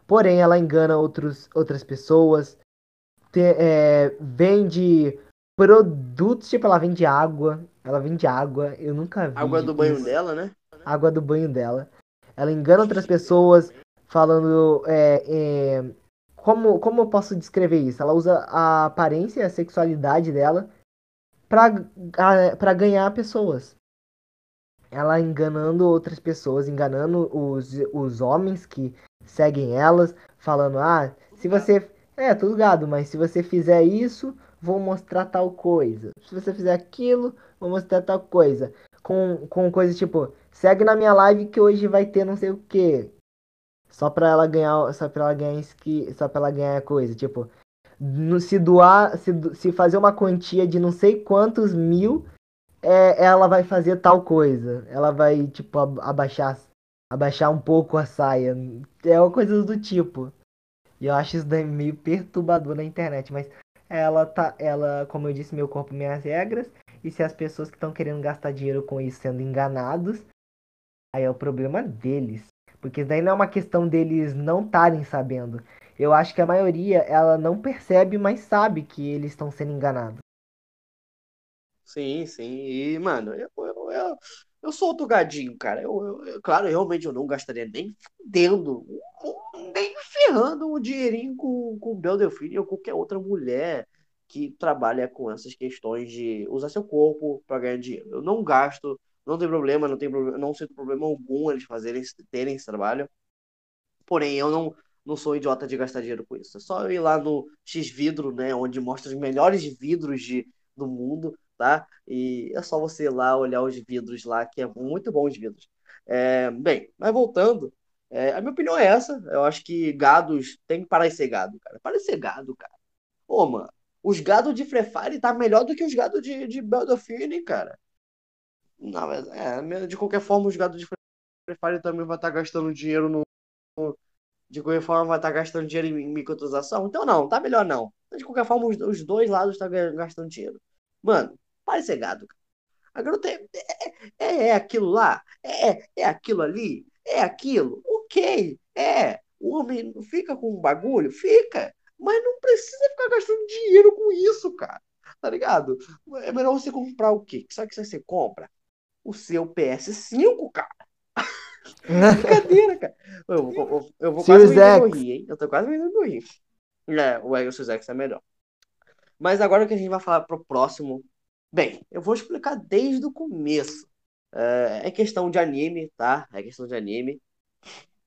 B: Porém, ela engana outros, outras pessoas, te, é, vende produtos, tipo, ela vende água, ela vende água, eu nunca vi.
A: Água do banho dela, né?
B: Água do banho dela. Ela engana outras pessoas falando é, é, como, como eu posso descrever isso? Ela usa a aparência e a sexualidade dela para ganhar pessoas. Ela enganando outras pessoas, enganando os, os homens que seguem elas, falando: ah, se você. É, tudo gado, mas se você fizer isso, vou mostrar tal coisa. Se você fizer aquilo, vou mostrar tal coisa. Com, com coisas tipo, segue na minha live que hoje vai ter não sei o que. Só pra ela ganhar. Só pra ela ganhar Só pra ela ganhar coisa. Tipo, se doar. Se, se fazer uma quantia de não sei quantos mil. É, ela vai fazer tal coisa. Ela vai, tipo, abaixar. Abaixar um pouco a saia. É uma coisa do tipo. E eu acho isso daí meio perturbador na internet. Mas ela tá. Ela, como eu disse, meu corpo, minhas regras. E se as pessoas que estão querendo gastar dinheiro com isso sendo enganados, aí é o problema deles. Porque daí não é uma questão deles não estarem sabendo. Eu acho que a maioria, ela não percebe, mas sabe que eles estão sendo enganados.
A: Sim, sim. E, mano, eu, eu, eu, eu sou outro gadinho, cara. Eu, eu, claro, realmente eu não gastaria nem fudendo, nem ferrando o dinheirinho com, com Bel Delfine ou qualquer outra mulher que trabalha com essas questões de usar seu corpo para ganhar dinheiro. Eu não gasto não tem problema, não tem problema, não sinto problema algum eles fazerem, terem esse trabalho. Porém, eu não, não sou idiota de gastar dinheiro com isso. É só eu ir lá no X Vidro, né, onde mostra os melhores vidros de, do mundo, tá? E é só você ir lá olhar os vidros lá, que é muito bom os vidros. É, bem, mas voltando, é, a minha opinião é essa. Eu acho que gados tem que parar de ser gado, cara. Para de ser gado, cara. Ô, mano, os gados de Free Fire tá melhor do que os gados de, de Battlefield, cara. Não, mas é, de qualquer forma, o jogador de Free Fire também vai estar gastando dinheiro no. De qualquer forma, vai estar gastando dinheiro em microtransação. Então, não, tá melhor não. De qualquer forma, os, os dois lados estão tá gastando dinheiro. Mano, para de ser gado. A garota é, é, é, é aquilo lá, é, é aquilo ali, é aquilo. Ok, é. O homem fica com um bagulho? Fica. Mas não precisa ficar gastando dinheiro com isso, cara. Tá ligado? É melhor você comprar o quê? Sabe o que você compra? O seu PS5, cara. Brincadeira, cara. Eu, eu, eu vou quase rir, hein? Eu tô quase meu rir. É, o Ego X é melhor. Mas agora que a gente vai falar pro próximo. Bem, eu vou explicar desde o começo. É, é questão de anime, tá? É questão de anime.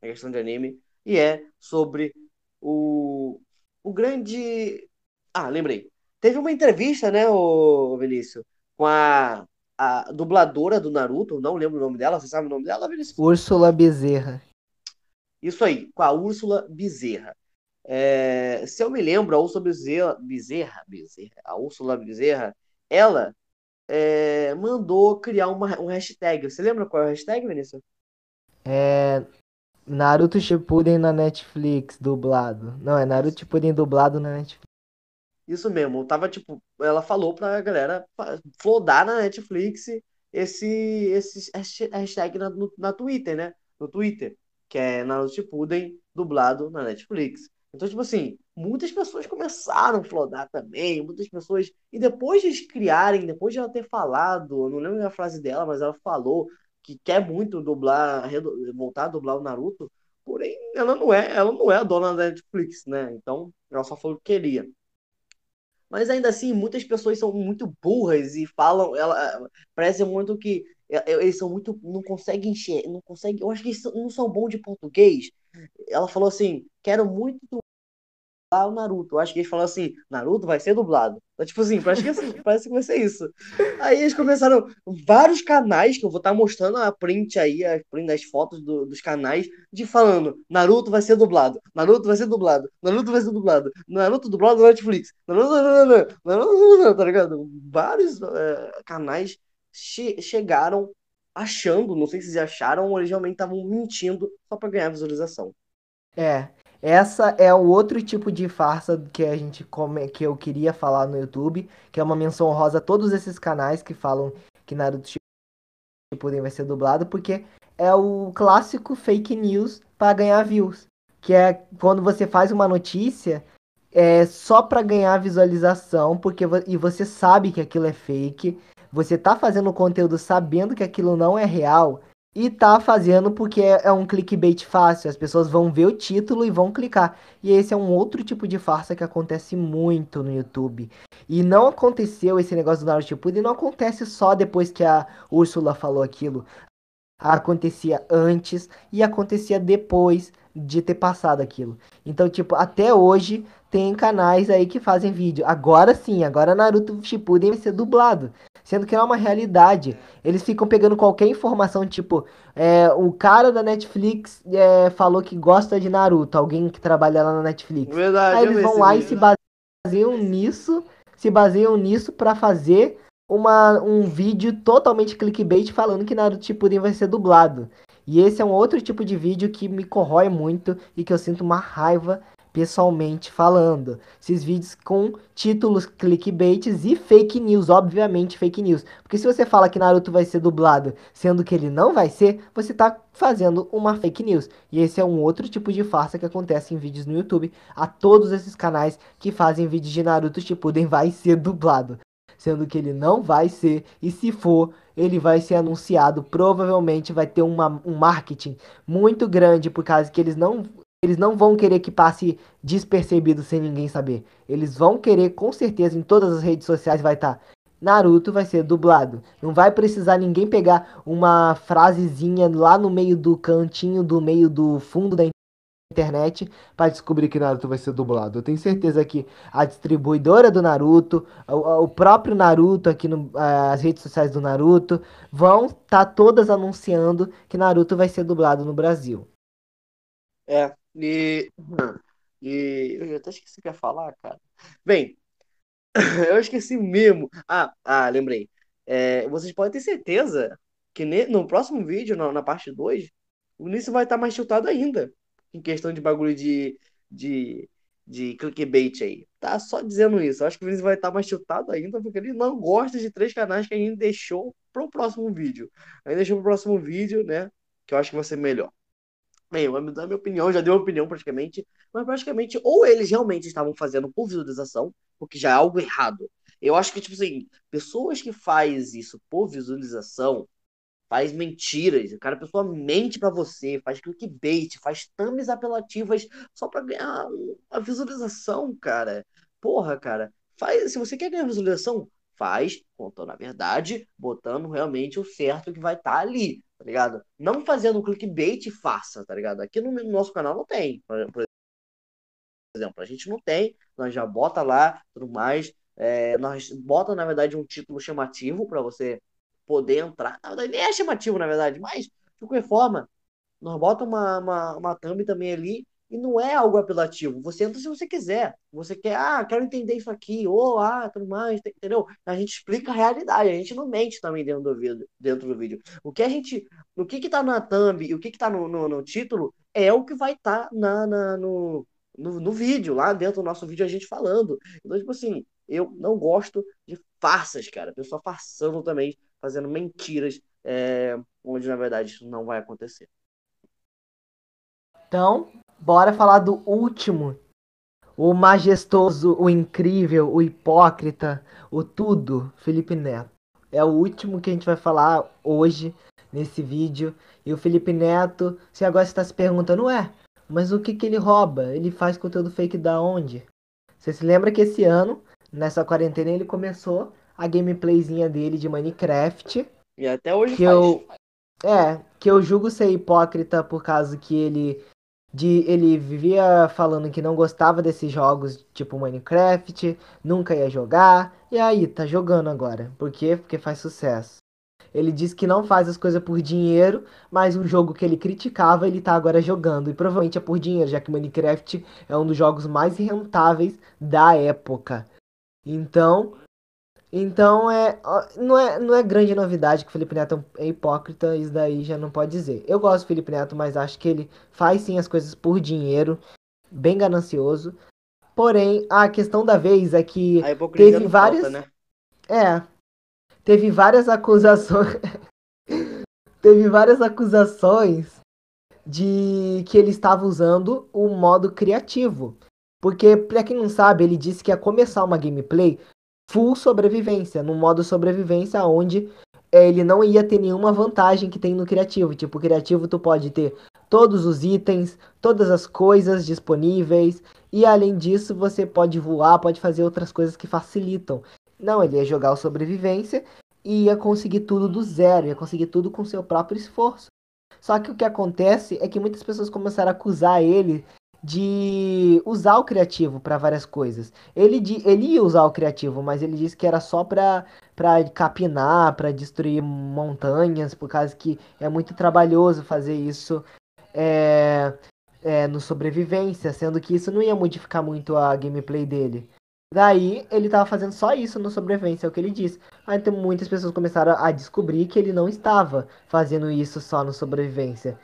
A: É questão de anime. E é sobre o, o grande. Ah, lembrei. Teve uma entrevista, né, o Vinícius, com a a dubladora do Naruto, não lembro o nome dela, você sabe o nome dela, Vinícius?
B: Úrsula Bezerra.
A: Isso aí, com a Úrsula Bezerra. É, se eu me lembro, a Úrsula Bezerra, Bezerra, Bezerra a Úrsula Bezerra, ela é, mandou criar uma, um hashtag. Você lembra qual é o hashtag, Vinícius?
B: É. Naruto Shippuden na Netflix, dublado. Não, é Naruto Shippuden dublado na Netflix.
A: Isso mesmo, tava tipo, ela falou pra galera flodar na Netflix esse, esse hashtag na, no, na Twitter, né? No Twitter, que é Naruto Shippuden dublado na Netflix. Então, tipo assim, muitas pessoas começaram a flodar também, muitas pessoas. E depois de eles criarem, depois de ela ter falado, não lembro a frase dela, mas ela falou que quer muito dublar, voltar a dublar o Naruto, porém ela não é, ela não é a dona da Netflix, né? Então, ela só falou que queria. Mas ainda assim, muitas pessoas são muito burras e falam, ela parece muito que eles são muito não conseguem enxergar, não conseguem, eu acho que eles não são bons de português. Ela falou assim: "Quero muito o Naruto. Eu acho que eles falaram assim, Naruto vai ser dublado. Então, tipo assim, parece que, assim, parece que vai ser isso. Aí eles começaram vários canais, que eu vou estar tá mostrando a print aí, a print das fotos do, dos canais, de falando, Naruto vai ser dublado, Naruto vai ser dublado, Naruto vai ser dublado, Naruto dublado na Netflix, Naruto, Naruto, Naruto, tá ligado? Vários é, canais che chegaram achando, não sei se eles acharam ou eles realmente estavam mentindo só para ganhar visualização.
B: É, essa é o outro tipo de farsa que a gente come, que eu queria falar no YouTube, que é uma menção honrosa a todos esses canais que falam que Naruto Shippuden vai ser dublado, porque é o clássico fake news para ganhar views, que é quando você faz uma notícia é só para ganhar visualização, porque e você sabe que aquilo é fake, você tá fazendo conteúdo sabendo que aquilo não é real, e tá fazendo porque é, é um clickbait fácil, as pessoas vão ver o título e vão clicar. E esse é um outro tipo de farsa que acontece muito no YouTube. E não aconteceu esse negócio do Naruto Shippuden, não acontece só depois que a Úrsula falou aquilo. Acontecia antes e acontecia depois de ter passado aquilo. Então, tipo, até hoje tem canais aí que fazem vídeo. Agora sim, agora Naruto Shippuden vai ser dublado sendo que não é uma realidade. Eles ficam pegando qualquer informação, tipo, é, o cara da Netflix é, falou que gosta de Naruto, alguém que trabalha lá na Netflix.
A: Verdade,
B: Aí eles vão lá e se baseiam nisso, se baseiam nisso para fazer uma, um vídeo totalmente clickbait falando que Naruto Shippuden vai ser dublado. E esse é um outro tipo de vídeo que me corrói muito e que eu sinto uma raiva pessoalmente falando. Esses vídeos com títulos clickbaits e fake news, obviamente fake news. Porque se você fala que Naruto vai ser dublado, sendo que ele não vai ser, você está fazendo uma fake news. E esse é um outro tipo de farsa que acontece em vídeos no YouTube. A todos esses canais que fazem vídeos de Naruto Shippuden vai ser dublado. Sendo que ele não vai ser, e se for, ele vai ser anunciado. Provavelmente vai ter uma, um marketing muito grande, por causa que eles não eles não vão querer que passe despercebido sem ninguém saber. Eles vão querer, com certeza, em todas as redes sociais vai estar. Tá, Naruto vai ser dublado. Não vai precisar ninguém pegar uma frasezinha lá no meio do cantinho, do meio do fundo da internet para descobrir que Naruto vai ser dublado. Eu tenho certeza que a distribuidora do Naruto, o, o próprio Naruto aqui no, as redes sociais do Naruto vão estar tá todas anunciando que Naruto vai ser dublado no Brasil.
A: É, e, e eu até esqueci o que ia falar, cara. Bem, eu esqueci mesmo. Ah, ah lembrei. É, vocês podem ter certeza que ne, no próximo vídeo, na, na parte 2, o Vinícius vai estar mais chutado ainda. Em questão de bagulho de, de, de clickbait aí. Tá só dizendo isso. Eu acho que o Vinícius vai estar mais chutado ainda, porque ele não gosta de três canais que a gente deixou pro próximo vídeo. A gente deixou pro próximo vídeo, né? Que eu acho que vai ser melhor. Bem, eu minha opinião, já deu opinião praticamente, mas praticamente ou eles realmente estavam fazendo por visualização, porque já é algo errado. Eu acho que, tipo assim, pessoas que faz isso por visualização, faz mentiras, cara, a pessoa mente para você, faz clickbait, faz thumbs apelativas só para ganhar a visualização, cara. Porra, cara, faz, se você quer ganhar visualização, faz contando a verdade, botando realmente o certo que vai estar tá ali tá ligado? Não fazendo clickbait faça, tá ligado? Aqui no, nosso canal não tem, por, por exemplo, a gente não tem, nós já bota lá, tudo mais, é, nós bota, na verdade, um título chamativo para você poder entrar, na verdade, nem é chamativo, na verdade, mas, de qualquer forma, nós bota uma, uma, uma thumb também ali e não é algo apelativo. Você entra se você quiser. Você quer, ah, quero entender isso aqui, ou ah, tudo mais, entendeu? A gente explica a realidade, a gente não mente também dentro do vídeo. Dentro do vídeo. O que a gente, o que que tá na thumb e o que que tá no, no, no título é o que vai estar tá na, na, no, no, no vídeo, lá dentro do nosso vídeo a gente falando. Então, tipo assim, eu não gosto de farsas, cara. Pessoa farsando também, fazendo mentiras, é, onde na verdade isso não vai acontecer.
B: Então, bora falar do último. O majestoso, o incrível, o hipócrita, o tudo, Felipe Neto. É o último que a gente vai falar hoje nesse vídeo. E o Felipe Neto, você agora está se perguntando, ué, mas o que que ele rouba? Ele faz conteúdo fake da onde? Você se lembra que esse ano, nessa quarentena, ele começou a gameplayzinha dele de Minecraft.
A: E até hoje
B: que
A: faz.
B: eu É, que eu julgo ser hipócrita por causa que ele de ele vivia falando que não gostava desses jogos tipo Minecraft, nunca ia jogar, e aí tá jogando agora. Por quê? Porque faz sucesso. Ele diz que não faz as coisas por dinheiro, mas um jogo que ele criticava, ele tá agora jogando. E provavelmente é por dinheiro, já que Minecraft é um dos jogos mais rentáveis da época. Então, então é não é não é grande novidade que o Felipe Neto é hipócrita, isso daí já não pode dizer. Eu gosto do Felipe Neto, mas acho que ele faz sim as coisas por dinheiro, bem ganancioso. Porém, a questão da vez é que teve várias falta, né? É, teve várias acusações. teve várias acusações de que ele estava usando o modo criativo. Porque, pra quem não sabe, ele disse que ia começar uma gameplay full sobrevivência, no modo sobrevivência, onde é, ele não ia ter nenhuma vantagem que tem no criativo. Tipo, criativo tu pode ter todos os itens, todas as coisas disponíveis, e além disso você pode voar, pode fazer outras coisas que facilitam. Não, ele ia jogar o sobrevivência e ia conseguir tudo do zero, ia conseguir tudo com seu próprio esforço. Só que o que acontece é que muitas pessoas começaram a acusar ele de usar o criativo para várias coisas. Ele, ele ia usar o criativo, mas ele disse que era só para para capinar, para destruir montanhas, por causa que é muito trabalhoso fazer isso é, é, no sobrevivência, sendo que isso não ia modificar muito a gameplay dele. Daí ele tava fazendo só isso no sobrevivência, é o que ele disse. Aí então muitas pessoas começaram a descobrir que ele não estava fazendo isso só no sobrevivência.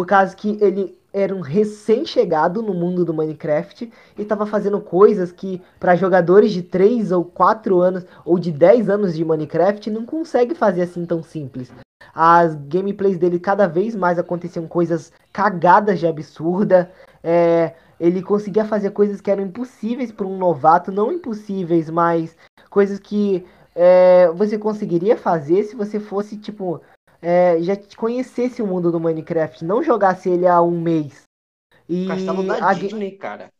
B: Por causa que ele era um recém-chegado no mundo do Minecraft e estava fazendo coisas que para jogadores de 3 ou 4 anos ou de 10 anos de Minecraft não consegue fazer assim tão simples. As gameplays dele cada vez mais aconteciam coisas cagadas de absurda. É, ele conseguia fazer coisas que eram impossíveis para um novato, não impossíveis, mas coisas que é, você conseguiria fazer se você fosse, tipo, é, já conhecesse o mundo do Minecraft, não jogasse ele há um mês.
A: E Castelo da a Disney, cara.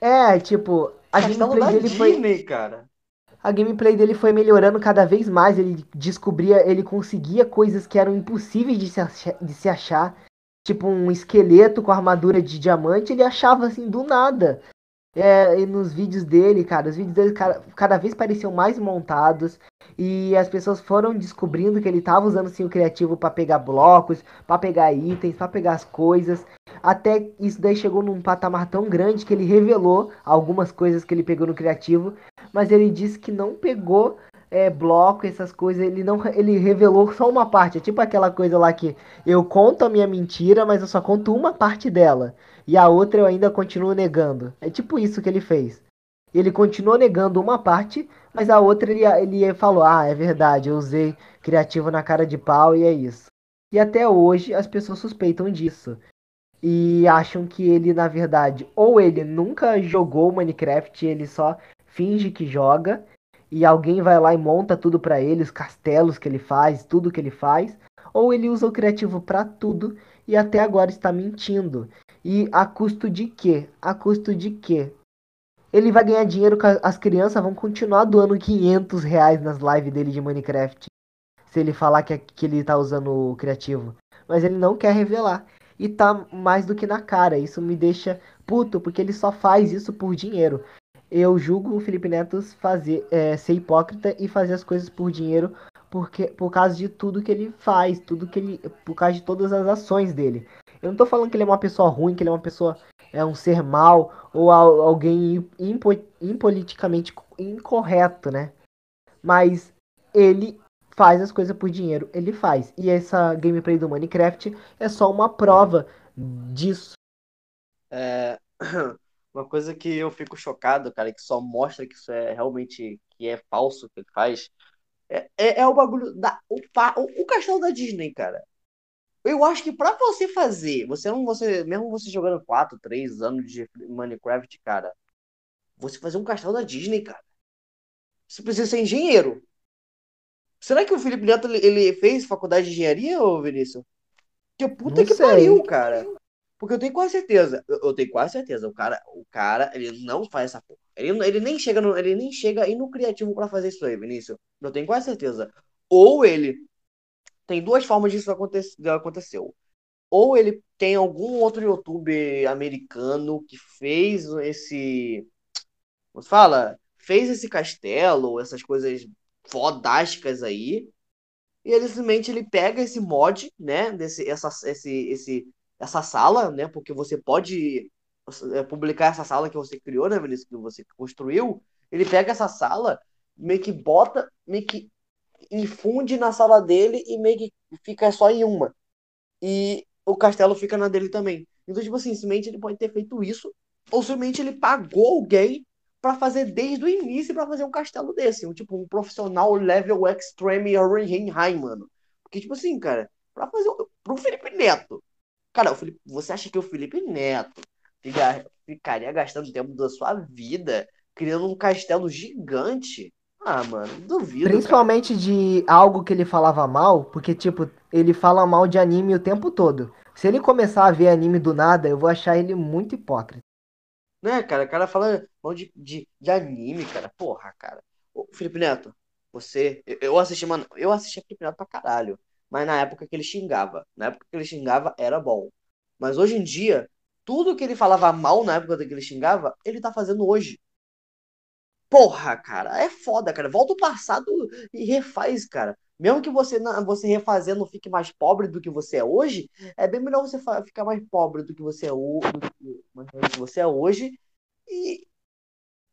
B: É, tipo, a
A: Castelo gameplay dele Disney, foi. cara.
B: A gameplay dele foi melhorando cada vez mais. Ele descobria, ele conseguia coisas que eram impossíveis de se achar. De se achar tipo um esqueleto com armadura de diamante, ele achava assim do nada. É, e nos vídeos dele, cara, os vídeos dele cada, cada vez pareciam mais montados e as pessoas foram descobrindo que ele estava usando sim o criativo para pegar blocos, para pegar itens, para pegar as coisas. Até isso daí chegou num patamar tão grande que ele revelou algumas coisas que ele pegou no criativo, mas ele disse que não pegou é, bloco, essas coisas, ele não ele revelou só uma parte. É tipo aquela coisa lá que eu conto a minha mentira, mas eu só conto uma parte dela. E a outra eu ainda continuo negando. É tipo isso que ele fez. Ele continuou negando uma parte, mas a outra ele, ele falou: Ah, é verdade, eu usei criativo na cara de pau e é isso. E até hoje as pessoas suspeitam disso. E acham que ele, na verdade, ou ele nunca jogou Minecraft, ele só finge que joga, e alguém vai lá e monta tudo para ele, os castelos que ele faz, tudo que ele faz, ou ele usa o criativo para tudo e até agora está mentindo. E a custo de quê? A custo de quê? Ele vai ganhar dinheiro, as crianças vão continuar doando 500 reais nas lives dele de Minecraft. Se ele falar que, que ele tá usando o criativo. Mas ele não quer revelar. E tá mais do que na cara. Isso me deixa puto, porque ele só faz isso por dinheiro eu julgo o Felipe Neto fazer, é, ser hipócrita e fazer as coisas por dinheiro porque, por causa de tudo que ele faz, tudo que ele. Por causa de todas as ações dele. Eu não tô falando que ele é uma pessoa ruim, que ele é uma pessoa. É um ser mal ou alguém impo, impoliticamente incorreto, né? Mas ele faz as coisas por dinheiro, ele faz. E essa gameplay do Minecraft é só uma prova disso.
A: É, uma coisa que eu fico chocado, cara, que só mostra que isso é realmente que é falso que ele faz, é, é, é o bagulho da o, o, o castelo da Disney, cara. Eu acho que para você fazer, você não você mesmo você jogando 4, 3 anos de Minecraft, cara, você fazer um castelo da Disney, cara. Você precisa ser engenheiro. Será que o Felipe Neto ele fez faculdade de engenharia, ô Vinícius? Que puta não que sei. pariu, cara. Porque eu tenho quase certeza, eu, tenho quase certeza, o cara, o cara, ele não faz essa porra. Ele, ele nem chega no, ele nem chega aí no criativo para fazer isso aí, Vinícius. Eu tenho quase certeza. Ou ele tem duas formas disso acontecer, aconteceu. Ou ele tem algum outro youtuber americano que fez esse, como se fala, fez esse castelo, essas coisas fodásticas aí, e ele simplesmente ele pega esse mod, né, desse essa esse esse essa sala, né, porque você pode é, publicar essa sala que você criou, né, Vinícius, que você construiu, ele pega essa sala, meio que bota, meio que infunde na sala dele e meio que fica só em uma. E o castelo fica na dele também. Então, tipo assim, simplesmente ele pode ter feito isso, ou simplesmente ele pagou alguém para fazer desde o início para fazer um castelo desse. Um, tipo, um profissional level extreme high, mano. Porque, tipo assim, cara, pra fazer. Pro Felipe Neto. Cara, o Felipe, você acha que o Felipe Neto fica, ficaria gastando tempo da sua vida criando um castelo gigante? Ah, mano, duvido.
B: Principalmente cara. de algo que ele falava mal, porque, tipo, ele fala mal de anime o tempo todo. Se ele começar a ver anime do nada, eu vou achar ele muito hipócrita.
A: Né, cara? O cara fala mal de, de, de anime, cara. Porra, cara. Ô, Felipe Neto, você. Eu assisti, mano. Eu assisti Felipe Neto pra caralho. Mas na época que ele xingava. Na época que ele xingava, era bom. Mas hoje em dia, tudo que ele falava mal na época que ele xingava, ele tá fazendo hoje. Porra, cara, é foda, cara. Volta o passado e refaz, cara. Mesmo que você, você refazendo fique mais pobre do que você é hoje, é bem melhor você ficar mais pobre do que você é, o, do que você é hoje. E,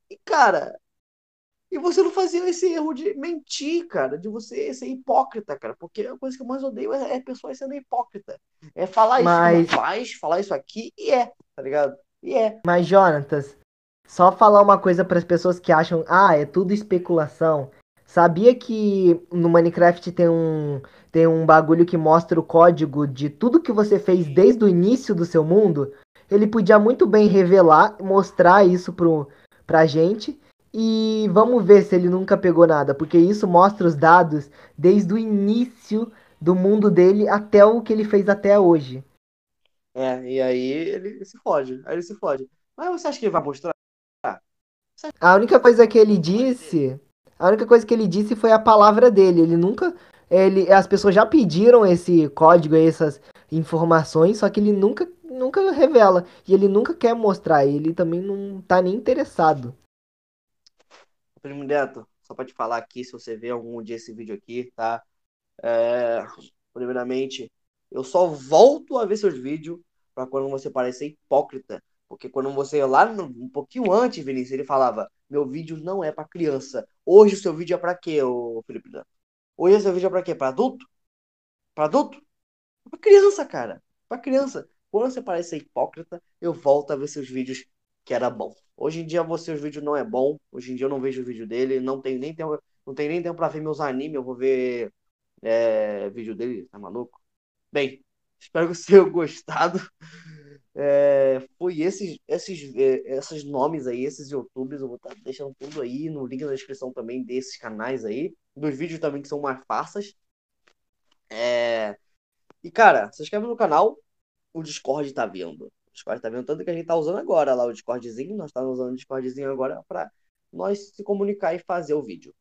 A: e, cara, e você não fazia esse erro de mentir, cara, de você ser hipócrita, cara. Porque a coisa que eu mais odeio é, é pessoas sendo hipócrita. É falar Mas... isso que faz, falar isso aqui e é, tá ligado? E é.
B: Mas, Jonatas, só falar uma coisa para as pessoas que acham, ah, é tudo especulação. Sabia que no Minecraft tem um tem um bagulho que mostra o código de tudo que você fez desde o início do seu mundo? Ele podia muito bem revelar, mostrar isso pro, pra gente. E vamos ver se ele nunca pegou nada, porque isso mostra os dados desde o início do mundo dele até o que ele fez até hoje.
A: É, e aí ele se fode. Aí ele se fode. Mas você acha que ele vai mostrar?
B: A única coisa que ele disse, a única coisa que ele disse foi a palavra dele. Ele nunca, ele, as pessoas já pediram esse código, essas informações, só que ele nunca, nunca revela e ele nunca quer mostrar. Ele também não tá nem interessado.
A: Primo Neto, só para te falar aqui, se você ver algum dia esse vídeo aqui, tá? É, primeiramente, eu só volto a ver seus vídeos para quando você parecer hipócrita porque quando você lá um pouquinho antes, Vinícius, ele falava: meu vídeo não é para criança. Hoje o seu vídeo é para quê, ô Felipe? Hoje o seu vídeo é para quê? Para adulto? Para adulto? Para criança, cara. Para criança. Quando você parece hipócrita, eu volto a ver seus vídeos que era bom. Hoje em dia você os vídeos não é bom. Hoje em dia eu não vejo o vídeo dele, não tenho nem tempo, não tenho nem tempo para ver meus animes, eu vou ver é, vídeo dele, tá maluco? Bem, espero que vocês tenham gostado. É, foi esses, esses, é, esses nomes aí, esses youtubers, eu vou estar tá deixando tudo aí no link na descrição também desses canais aí, dos vídeos também que são mais farsas. É... E cara, se inscreve no canal, o Discord tá vindo. Discord tá vindo tanto que a gente tá usando agora lá o Discordzinho, nós estamos usando o Discordzinho agora para nós se comunicar e fazer o vídeo.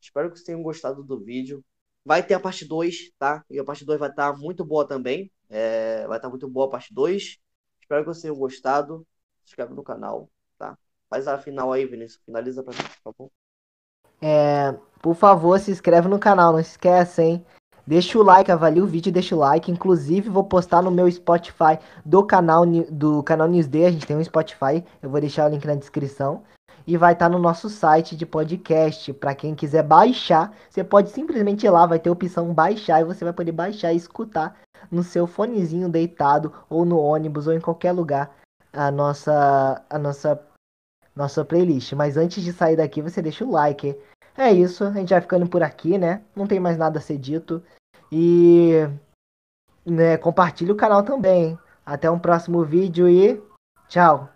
A: Espero que vocês tenham gostado do vídeo. Vai ter a parte 2, tá? E a parte 2 vai estar tá muito boa também. É... Vai estar tá muito boa a parte 2. Espero que vocês tenham gostado. Se inscreve no canal, tá? Faz a final aí, Vinícius. Finaliza pra mim, por favor.
B: É, por favor, se inscreve no canal, não esquece, hein? Deixa o like, avalie o vídeo, deixa o like. Inclusive, vou postar no meu Spotify do canal do canal Newsday. A gente tem um Spotify, eu vou deixar o link na descrição. E vai estar tá no nosso site de podcast. Para quem quiser baixar, você pode simplesmente ir lá, vai ter a opção baixar e você vai poder baixar e escutar no seu fonezinho deitado ou no ônibus ou em qualquer lugar a nossa a nossa nossa playlist. Mas antes de sair daqui, você deixa o like. É isso, a gente vai ficando por aqui, né? Não tem mais nada a ser dito. E né, compartilhe o canal também. Até um próximo vídeo e tchau!